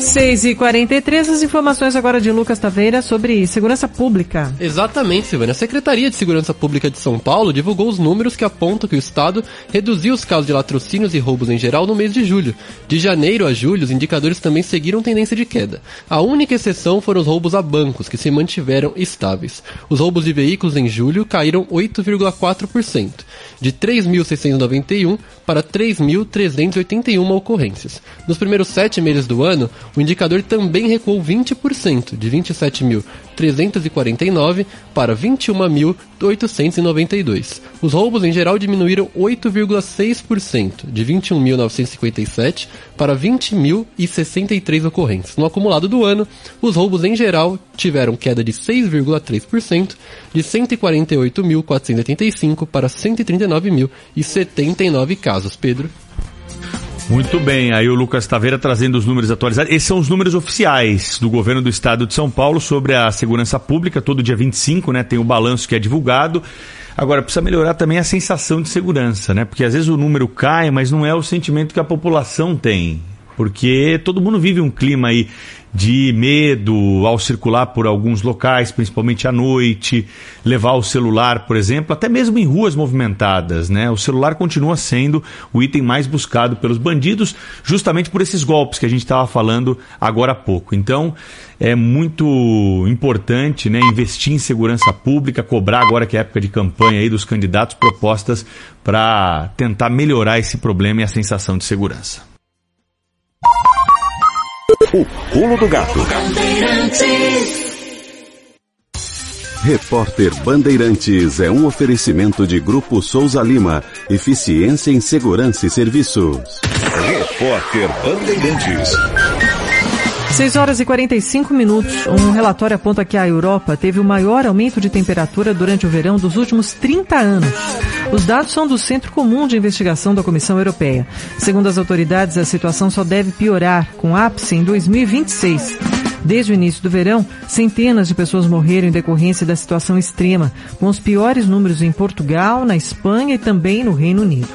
6 e 43 as informações agora de Lucas Taveira sobre segurança pública. Exatamente, Silvana. A Secretaria de Segurança Pública de São Paulo divulgou os números que apontam que o Estado reduziu os casos de latrocínios e roubos em geral no mês de julho. De janeiro a julho, os indicadores também seguiram tendência de queda. A única exceção foram os roubos a bancos, que se mantiveram estáveis. Os roubos de veículos em julho caíram 8,4%, de 3.691 para 3.381 ocorrências. Nos primeiros sete meses do ano, o indicador também recuou 20%, de 27.349 para 21.892. Os roubos em geral diminuíram 8,6%, de 21.957 para 20.063 ocorrências. No acumulado do ano, os roubos em geral tiveram queda de 6,3%, de 148.485 para 139.079 casos. Pedro. Muito bem, aí o Lucas Taveira trazendo os números atualizados. Esses são os números oficiais do governo do estado de São Paulo sobre a segurança pública. Todo dia 25, né? Tem o balanço que é divulgado. Agora, precisa melhorar também a sensação de segurança, né? Porque às vezes o número cai, mas não é o sentimento que a população tem. Porque todo mundo vive um clima aí de medo ao circular por alguns locais, principalmente à noite, levar o celular, por exemplo, até mesmo em ruas movimentadas, né? O celular continua sendo o item mais buscado pelos bandidos, justamente por esses golpes que a gente estava falando agora há pouco. Então, é muito importante, né, investir em segurança pública, cobrar agora que é época de campanha aí dos candidatos propostas para tentar melhorar esse problema e a sensação de segurança. O pulo do gato. Repórter Bandeirantes é um oferecimento de Grupo Souza Lima. Eficiência em Segurança e Serviços. Repórter Bandeirantes. 6 horas e 45 minutos. Um relatório aponta que a Europa teve o maior aumento de temperatura durante o verão dos últimos 30 anos. Os dados são do Centro Comum de Investigação da Comissão Europeia. Segundo as autoridades, a situação só deve piorar, com ápice em 2026. Desde o início do verão, centenas de pessoas morreram em decorrência da situação extrema, com os piores números em Portugal, na Espanha e também no Reino Unido.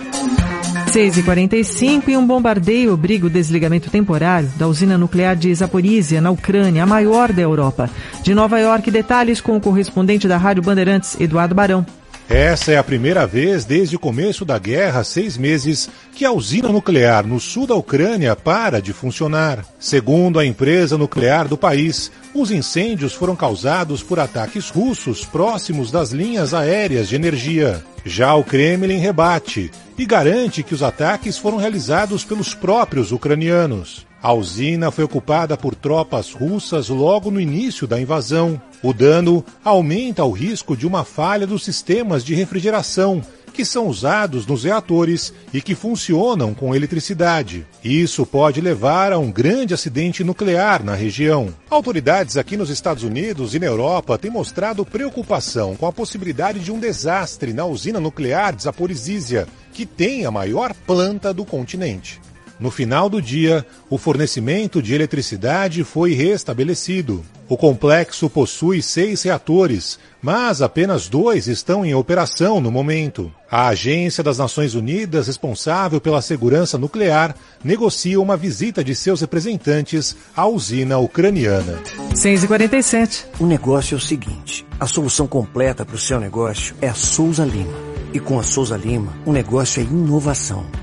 6h45 e um bombardeio obriga o desligamento temporário da usina nuclear de Zaporizhia, na Ucrânia, a maior da Europa. De Nova York, detalhes com o correspondente da Rádio Bandeirantes, Eduardo Barão. Essa é a primeira vez desde o começo da guerra, seis meses, que a usina nuclear no sul da Ucrânia para de funcionar. Segundo a empresa nuclear do país, os incêndios foram causados por ataques russos próximos das linhas aéreas de energia. Já o Kremlin rebate e garante que os ataques foram realizados pelos próprios ucranianos. A usina foi ocupada por tropas russas logo no início da invasão. O dano aumenta o risco de uma falha dos sistemas de refrigeração, que são usados nos reatores e que funcionam com eletricidade. Isso pode levar a um grande acidente nuclear na região. Autoridades aqui nos Estados Unidos e na Europa têm mostrado preocupação com a possibilidade de um desastre na usina nuclear de Zaporizhzhia, que tem a maior planta do continente. No final do dia, o fornecimento de eletricidade foi restabelecido. O complexo possui seis reatores, mas apenas dois estão em operação no momento. A Agência das Nações Unidas, responsável pela segurança nuclear, negocia uma visita de seus representantes à usina ucraniana. 6h47. O negócio é o seguinte: a solução completa para o seu negócio é a Souza Lima. E com a Souza Lima, o negócio é inovação.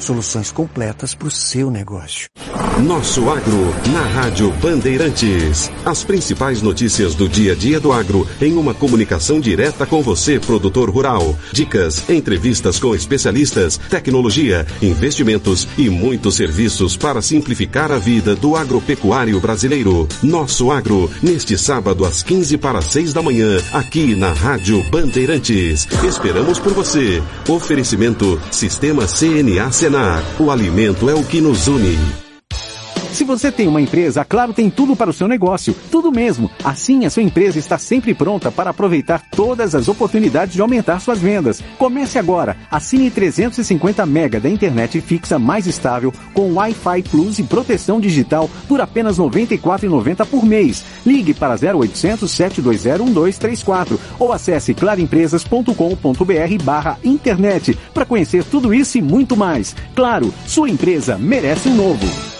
Soluções completas para o seu negócio. Nosso Agro, na Rádio Bandeirantes. As principais notícias do dia a dia do agro em uma comunicação direta com você, produtor rural. Dicas, entrevistas com especialistas, tecnologia, investimentos e muitos serviços para simplificar a vida do agropecuário brasileiro. Nosso Agro, neste sábado às 15 para 6 da manhã, aqui na Rádio Bandeirantes. Esperamos por você. Oferecimento Sistema CNA Senar. O alimento é o que nos une. Se você tem uma empresa, a Claro tem tudo para o seu negócio, tudo mesmo. Assim, a sua empresa está sempre pronta para aproveitar todas as oportunidades de aumentar suas vendas. Comece agora. Assine 350 mega da internet fixa mais estável com Wi-Fi Plus e proteção digital por apenas R$ 94,90 por mês. Ligue para 0800 720 1234 ou acesse claroempresas.com.br barra internet para conhecer tudo isso e muito mais. Claro, sua empresa merece um novo.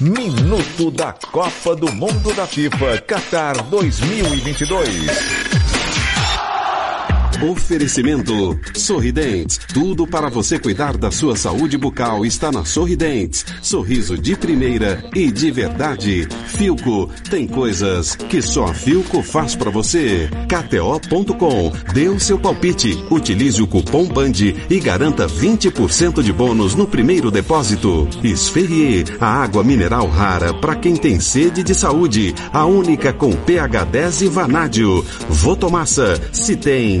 Minuto da Copa do Mundo da FIFA Qatar 2022. Oferecimento Sorridentes. Tudo para você cuidar da sua saúde bucal está na Sorridentes. Sorriso de primeira e de verdade. Filco. Tem coisas que só a Filco faz para você. KTO.com. Dê o seu palpite. Utilize o cupom BAND e garanta 20% de bônus no primeiro depósito. Esferrier. A água mineral rara para quem tem sede de saúde. A única com pH 10 e vanádio. Votomassa. Se tem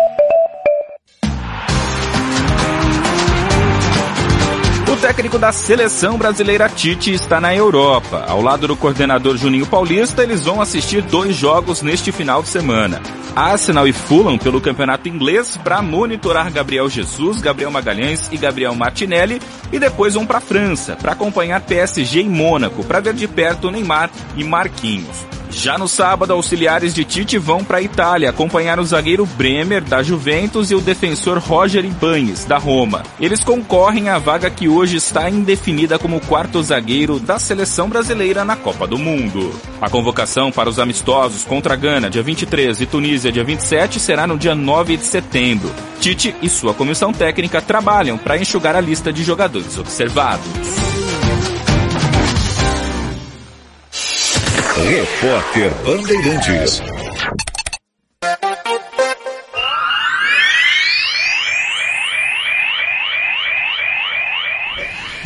técnico da seleção brasileira Tite está na Europa. Ao lado do coordenador Juninho Paulista, eles vão assistir dois jogos neste final de semana. Arsenal e Fulham pelo campeonato inglês para monitorar Gabriel Jesus, Gabriel Magalhães e Gabriel Martinelli e depois vão para França para acompanhar PSG e Mônaco para ver de perto Neymar e Marquinhos. Já no sábado, auxiliares de Tite vão para a Itália acompanhar o zagueiro Bremer, da Juventus, e o defensor Roger Ibanes, da Roma. Eles concorrem à vaga que hoje está indefinida como quarto zagueiro da seleção brasileira na Copa do Mundo. A convocação para os amistosos contra Gana, dia 23, e Tunísia, dia 27, será no dia 9 de setembro. Tite e sua comissão técnica trabalham para enxugar a lista de jogadores observados. Repórter Bandeirantes.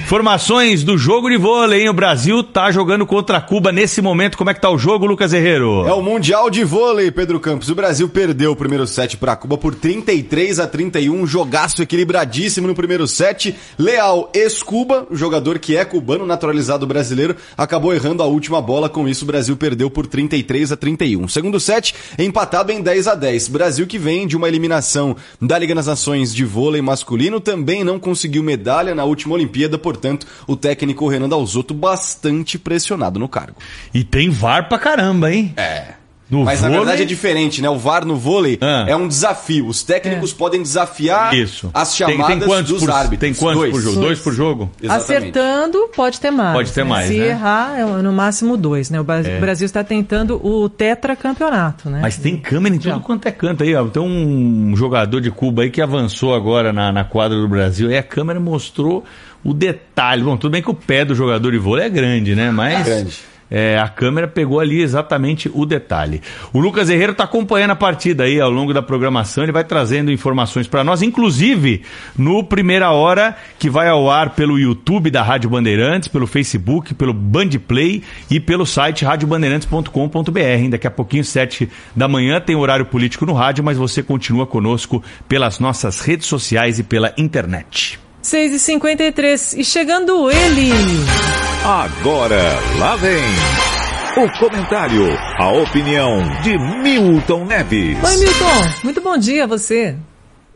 Informações do jogo de vôlei, hein? O Brasil tá jogando contra Cuba nesse momento. Como é que tá o jogo, Lucas Herrero? É o Mundial de Vôlei, Pedro Campos. O Brasil perdeu o primeiro set para Cuba por 33 a 31. Jogaço equilibradíssimo no primeiro set. Leal, ex-Cuba, jogador que é cubano, naturalizado brasileiro, acabou errando a última bola. Com isso, o Brasil perdeu por 33 a 31. Segundo set, empatado em 10 a 10. Brasil que vem de uma eliminação da Liga das Nações de vôlei masculino, também não conseguiu medalha na última Olimpíada por portanto, o técnico Renan Dalzotto bastante pressionado no cargo. E tem VAR pra caramba, hein? É. No Mas vôlei... na verdade é diferente, né? O VAR no vôlei ah. é um desafio. Os técnicos é. podem desafiar Isso. as chamadas tem, tem dos por, árbitros. Tem quantos dois. por jogo? Dois por jogo? Exatamente. Acertando, pode ter mais. Pode ter né? mais. Se né? errar, é no máximo dois, né? O é. Brasil está tentando o tetracampeonato, né? Mas tem câmera em tudo quanto é canto aí, ó. Tem um jogador de Cuba aí que avançou agora na, na quadra do Brasil. E a câmera mostrou o detalhe. Bom, tudo bem que o pé do jogador de vôlei é grande, né? Mas. É grande. É, a câmera pegou ali exatamente o detalhe. O Lucas Herrero está acompanhando a partida aí ao longo da programação, ele vai trazendo informações para nós, inclusive no Primeira Hora, que vai ao ar pelo YouTube da Rádio Bandeirantes, pelo Facebook, pelo Bandplay e pelo site radiobandeirantes.com.br. Daqui a pouquinho, sete da manhã, tem horário político no rádio, mas você continua conosco pelas nossas redes sociais e pela internet. 6 e 53 e chegando ele. Agora, lá vem. O comentário, a opinião de Milton Neves. Oi, Milton. Muito bom dia a você.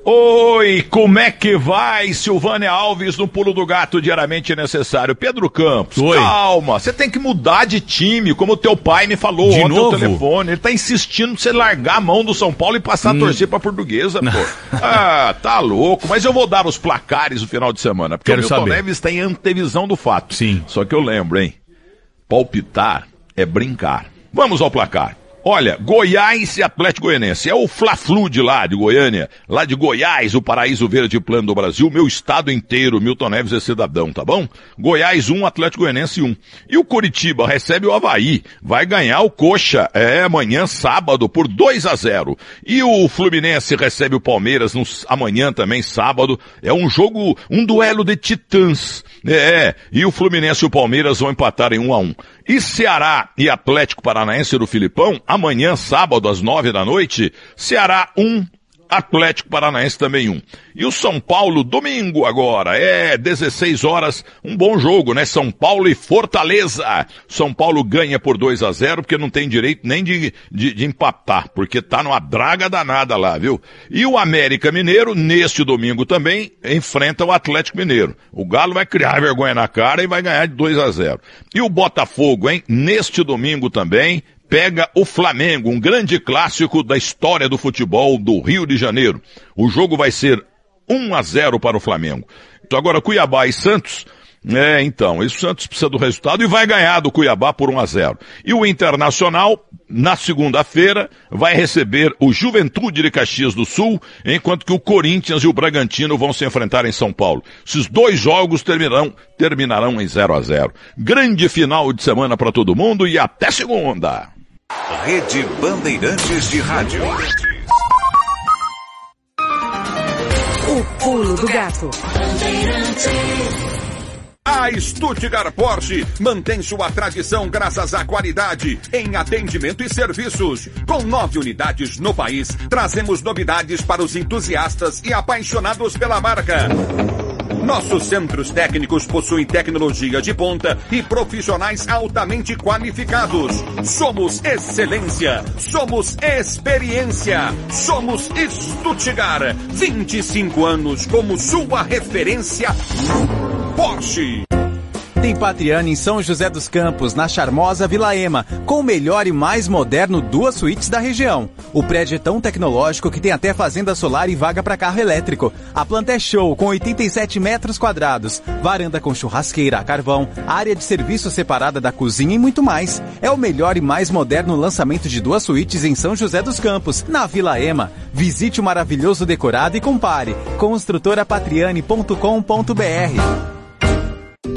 Oi, como é que vai, Silvânia Alves no pulo do gato diariamente necessário? Pedro Campos, Oi. calma, você tem que mudar de time, como o teu pai me falou de ontem novo? no telefone. Ele tá insistindo pra você largar a mão do São Paulo e passar hum. a torcer pra portuguesa, pô. ah, tá louco, mas eu vou dar os placares no final de semana, porque Quero o Milton saber. Neves tem antevisão do fato. Sim. Só que eu lembro, hein? Palpitar é brincar. Vamos ao placar. Olha, Goiás e Atlético Goianense. É o Fla-Flu de lá, de Goiânia. Lá de Goiás, o paraíso verde plano do Brasil. Meu estado inteiro, Milton Neves é cidadão, tá bom? Goiás 1, Atlético Goianense 1. E o Curitiba recebe o Havaí. Vai ganhar o Coxa, é, amanhã, sábado, por 2 a 0. E o Fluminense recebe o Palmeiras no, amanhã também, sábado. É um jogo, um duelo de titãs. É, e o Fluminense e o Palmeiras vão empatar em 1 a 1. E Ceará e Atlético Paranaense do Filipão, sábado, às nove da noite, Ceará 1, um, Atlético Paranaense também um. E o São Paulo, domingo agora, é 16 horas, um bom jogo, né? São Paulo e Fortaleza. São Paulo ganha por 2 a 0 porque não tem direito nem de, de, de, empatar, porque tá numa draga danada lá, viu? E o América Mineiro, neste domingo também, enfrenta o Atlético Mineiro. O Galo vai criar vergonha na cara e vai ganhar de 2 a 0 E o Botafogo, hein? Neste domingo também, pega o Flamengo, um grande clássico da história do futebol do Rio de Janeiro. O jogo vai ser 1 a 0 para o Flamengo. Então agora Cuiabá e Santos, é, então, o Santos precisa do resultado e vai ganhar do Cuiabá por 1 a 0. E o Internacional, na segunda-feira, vai receber o Juventude de Caxias do Sul, enquanto que o Corinthians e o Bragantino vão se enfrentar em São Paulo. Esses dois jogos terminarão, terminarão em 0 a 0. Grande final de semana para todo mundo e até segunda. Rede Bandeirantes de Rádio. O pulo do gato. A Stuttgart Porsche mantém sua tradição graças à qualidade em atendimento e serviços. Com nove unidades no país, trazemos novidades para os entusiastas e apaixonados pela marca. Nossos centros técnicos possuem tecnologia de ponta e profissionais altamente qualificados. Somos excelência, somos experiência, somos Stuttgart. 25 anos como sua referência Porsche. Tem Patriane em São José dos Campos, na charmosa Vila Ema, com o melhor e mais moderno duas suítes da região. O prédio é tão tecnológico que tem até fazenda solar e vaga para carro elétrico. A planta é show, com 87 metros quadrados, varanda com churrasqueira a carvão, área de serviço separada da cozinha e muito mais. É o melhor e mais moderno lançamento de duas suítes em São José dos Campos, na Vila Ema. Visite o maravilhoso decorado e compare. Construtorapatriane.com.br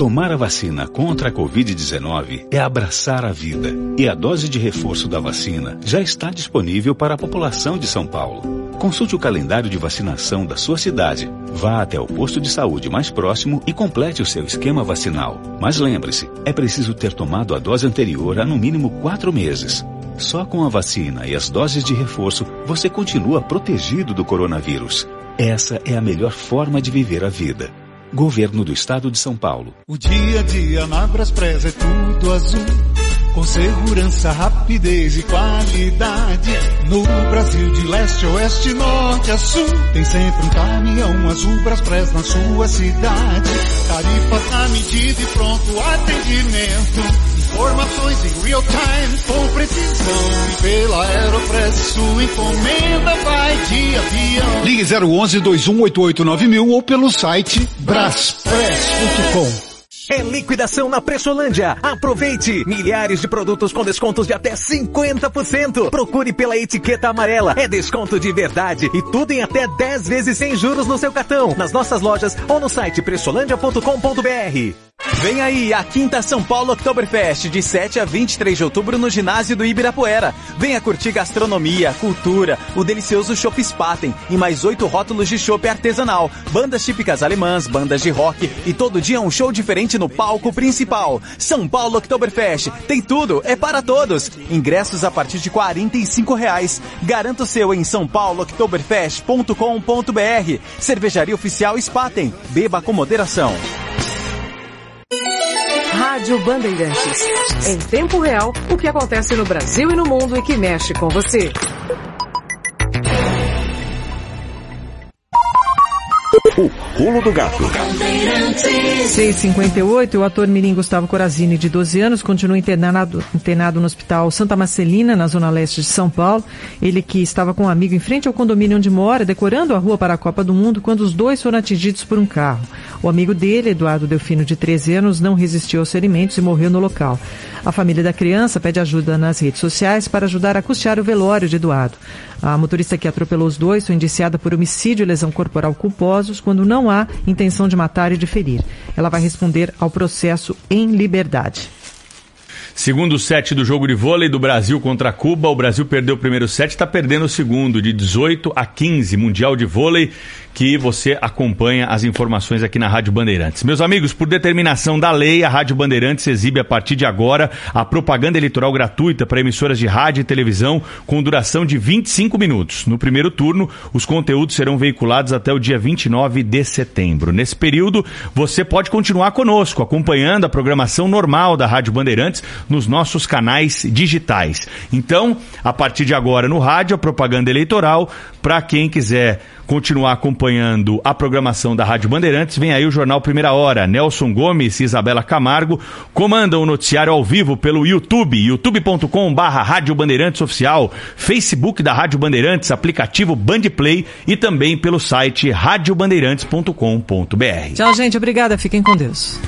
Tomar a vacina contra a Covid-19 é abraçar a vida. E a dose de reforço da vacina já está disponível para a população de São Paulo. Consulte o calendário de vacinação da sua cidade. Vá até o posto de saúde mais próximo e complete o seu esquema vacinal. Mas lembre-se, é preciso ter tomado a dose anterior há no mínimo quatro meses. Só com a vacina e as doses de reforço você continua protegido do coronavírus. Essa é a melhor forma de viver a vida. Governo do Estado de São Paulo. O dia a dia na Braspress é tudo azul. Com segurança, rapidez e qualidade. No Brasil de leste oeste, norte a sul. Tem sempre um caminhão azul Braspress na sua cidade. Tarifas na medida e pronto atendimento. Informações em real time com precisão. E pela Aeropress sua encomenda vai de avião. Ligue 011 2188 ou pelo site braspress.com. É liquidação na Pressolândia. Aproveite! Milhares de produtos com descontos de até 50%. Procure pela etiqueta amarela. É desconto de verdade e tudo em até 10 vezes sem juros no seu cartão. Nas nossas lojas ou no site pressolândia.com.br. Vem aí a quinta São Paulo Oktoberfest, de 7 a 23 de outubro no ginásio do Ibirapuera. Venha curtir gastronomia, cultura, o delicioso Chopp Spaten e mais oito rótulos de chopp artesanal, bandas típicas alemãs, bandas de rock e todo dia um show diferente no palco principal. São Paulo Oktoberfest, tem tudo, é para todos. Ingressos a partir de 45 reais. Garanta o seu em sãopaulooktoberfest.com.br. Cervejaria Oficial Spaten. Beba com moderação. Rádio Bandeirantes. Em tempo real, o que acontece no Brasil e no mundo e que mexe com você. O pulo do gato. 658, o ator mirim Gustavo Corazini, de 12 anos, continua internado, internado no Hospital Santa Marcelina, na zona leste de São Paulo. Ele que estava com um amigo em frente ao condomínio onde mora, decorando a rua para a Copa do Mundo, quando os dois foram atingidos por um carro. O amigo dele, Eduardo Delfino, de 13 anos, não resistiu aos ferimentos e morreu no local. A família da criança pede ajuda nas redes sociais para ajudar a custear o velório de Eduardo. A motorista que atropelou os dois foi indiciada por homicídio e lesão corporal culposos quando não há intenção de matar e de ferir. Ela vai responder ao processo em liberdade. Segundo set do jogo de vôlei do Brasil contra Cuba, o Brasil perdeu o primeiro set, está perdendo o segundo, de 18 a 15, Mundial de Vôlei, que você acompanha as informações aqui na Rádio Bandeirantes. Meus amigos, por determinação da lei, a Rádio Bandeirantes exibe a partir de agora a propaganda eleitoral gratuita para emissoras de rádio e televisão com duração de 25 minutos. No primeiro turno, os conteúdos serão veiculados até o dia 29 de setembro. Nesse período, você pode continuar conosco, acompanhando a programação normal da Rádio Bandeirantes nos nossos canais digitais. Então, a partir de agora no rádio, a propaganda eleitoral, para quem quiser continuar acompanhando a programação da Rádio Bandeirantes, vem aí o Jornal Primeira Hora. Nelson Gomes e Isabela Camargo comandam o noticiário ao vivo pelo YouTube, youtube.com barra Rádio Bandeirantes Oficial, Facebook da Rádio Bandeirantes, aplicativo Bandplay e também pelo site radiobandeirantes.com.br. Tchau, gente. Obrigada. Fiquem com Deus.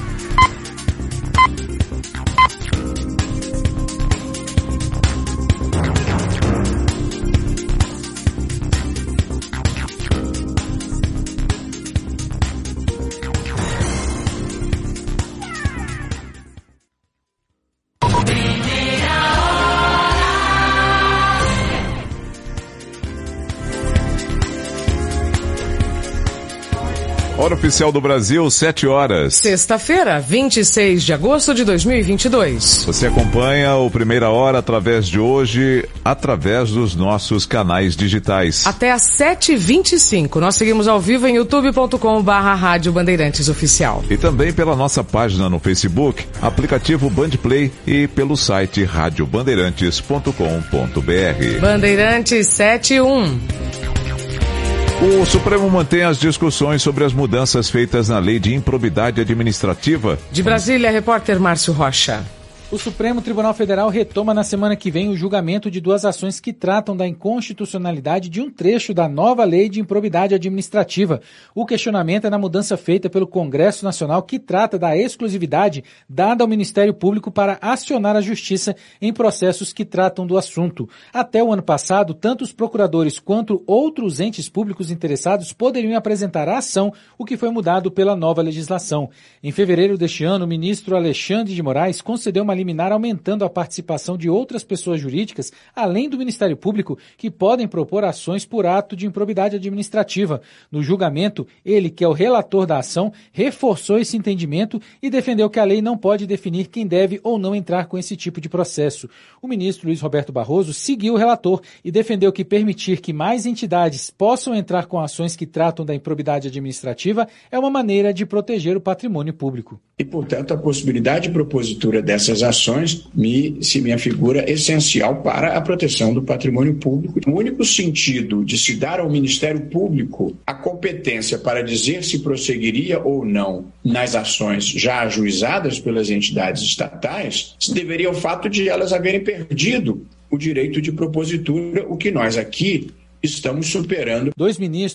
Hora oficial do Brasil, 7 horas. Sexta-feira, 26 de agosto de 2022. Você acompanha o Primeira Hora através de hoje, através dos nossos canais digitais. Até às 7h25. Nós seguimos ao vivo em youtube.com.br Rádio Bandeirantes Oficial. E também pela nossa página no Facebook, aplicativo Bandplay e pelo site radiobandeirantes.com.br. Bandeirantes 71. O Supremo mantém as discussões sobre as mudanças feitas na lei de improbidade administrativa. De Brasília, repórter Márcio Rocha. O Supremo Tribunal Federal retoma na semana que vem o julgamento de duas ações que tratam da inconstitucionalidade de um trecho da nova lei de improbidade administrativa. O questionamento é na mudança feita pelo Congresso Nacional que trata da exclusividade dada ao Ministério Público para acionar a Justiça em processos que tratam do assunto. Até o ano passado, tanto os procuradores quanto outros entes públicos interessados poderiam apresentar a ação, o que foi mudado pela nova legislação. Em fevereiro deste ano, o ministro Alexandre de Moraes concedeu uma liminar aumentando a participação de outras pessoas jurídicas, além do Ministério Público, que podem propor ações por ato de improbidade administrativa. No julgamento, ele, que é o relator da ação, reforçou esse entendimento e defendeu que a lei não pode definir quem deve ou não entrar com esse tipo de processo. O ministro Luiz Roberto Barroso seguiu o relator e defendeu que permitir que mais entidades possam entrar com ações que tratam da improbidade administrativa é uma maneira de proteger o patrimônio público. E, portanto, a possibilidade propositura dessas ações me, se me afigura essencial para a proteção do patrimônio público. O único sentido de se dar ao Ministério Público a competência para dizer se prosseguiria ou não nas ações já ajuizadas pelas entidades estatais se deveria ao fato de elas haverem perdido o direito de propositura, o que nós aqui estamos superando. Dois ministros